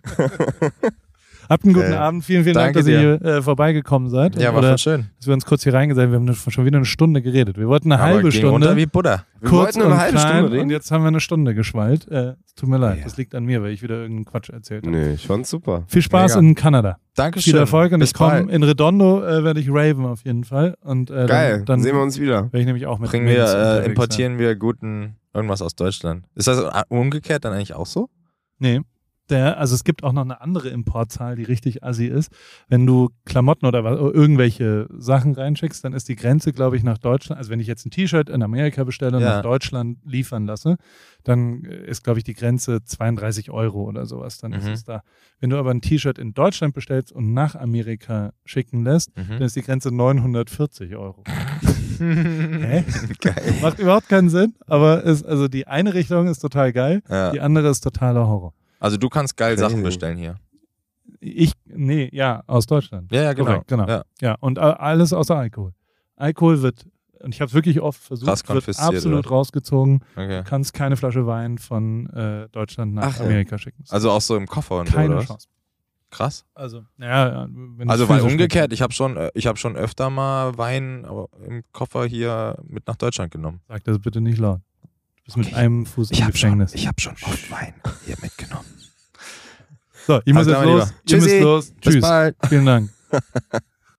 Habt einen guten Äh, Abend. Vielen, vielen Dank, dass ihr äh, vorbeigekommen seid. Ja, war Oder voll schön. dass wir uns kurz hier reingesetzt haben. Wir haben schon wieder eine Stunde geredet. Wir wollten eine Aber halbe runter Stunde. wie Buddha. Wir kurz wollten eine und halbe klein, Stunde reden. Und jetzt haben wir eine Stunde geschwallt. Äh, es tut mir leid. Ja. Das liegt an mir, weil ich wieder irgendeinen Quatsch erzählt habe. Nee, ich fand's super. Viel Spaß Mega. in Kanada. Dankeschön. Viel Erfolg und Bis ich komme in Redondo äh, werde ich raven auf jeden Fall. Und äh, Geil, dann, dann sehen wir uns wieder. werde ich nämlich auch mit Bringen wir, äh, importieren wir guten irgendwas aus Deutschland. Ist das äh, umgekehrt dann eigentlich auch so? Nee. Der, also es gibt auch noch eine andere Importzahl, die richtig assi ist. Wenn du Klamotten oder was, irgendwelche Sachen reinschickst, dann ist die Grenze, glaube ich, nach Deutschland. Also wenn ich jetzt ein T-Shirt in Amerika bestelle und Ja. nach Deutschland liefern lasse, dann äh, ist, glaube ich, die Grenze 32 Euro oder sowas. Dann ist Mhm. es da. Wenn du aber ein T-Shirt in Deutschland bestellst und nach Amerika schicken lässt, dann Mhm. ist die Grenze 940 Euro. Hä? Geil. Macht überhaupt keinen Sinn, aber ist, also die eine Richtung ist total geil, Ja. die andere ist totaler Horror. Also du kannst geil Crazy. Sachen bestellen hier. Ich, nee, ja, aus Deutschland. Ja, ja, genau. Korrekt, genau. Ja. Ja, und äh, alles außer Alkohol. Alkohol wird, und ich habe es wirklich oft versucht, wird absolut oder? rausgezogen. Okay. Du kannst keine Flasche Wein von äh, Deutschland nach Ach ja. Amerika schicken. Also auch so im Koffer und so, keine oder was? Chance. Krass. Also, naja, wenn Also weil umgekehrt, ich habe schon, äh, ich habe schon öfter mal Wein aber im Koffer hier mit nach Deutschland genommen. Sag das bitte nicht laut. Bist mit einem Fuß im hab schon, Gefängnis. ich habe schon oft Wein hier mitgenommen. so, ich muss Also, jetzt los. Lieber. Ihr müsst Tschüssi. los. Bis Tschüss. bald. Vielen Dank.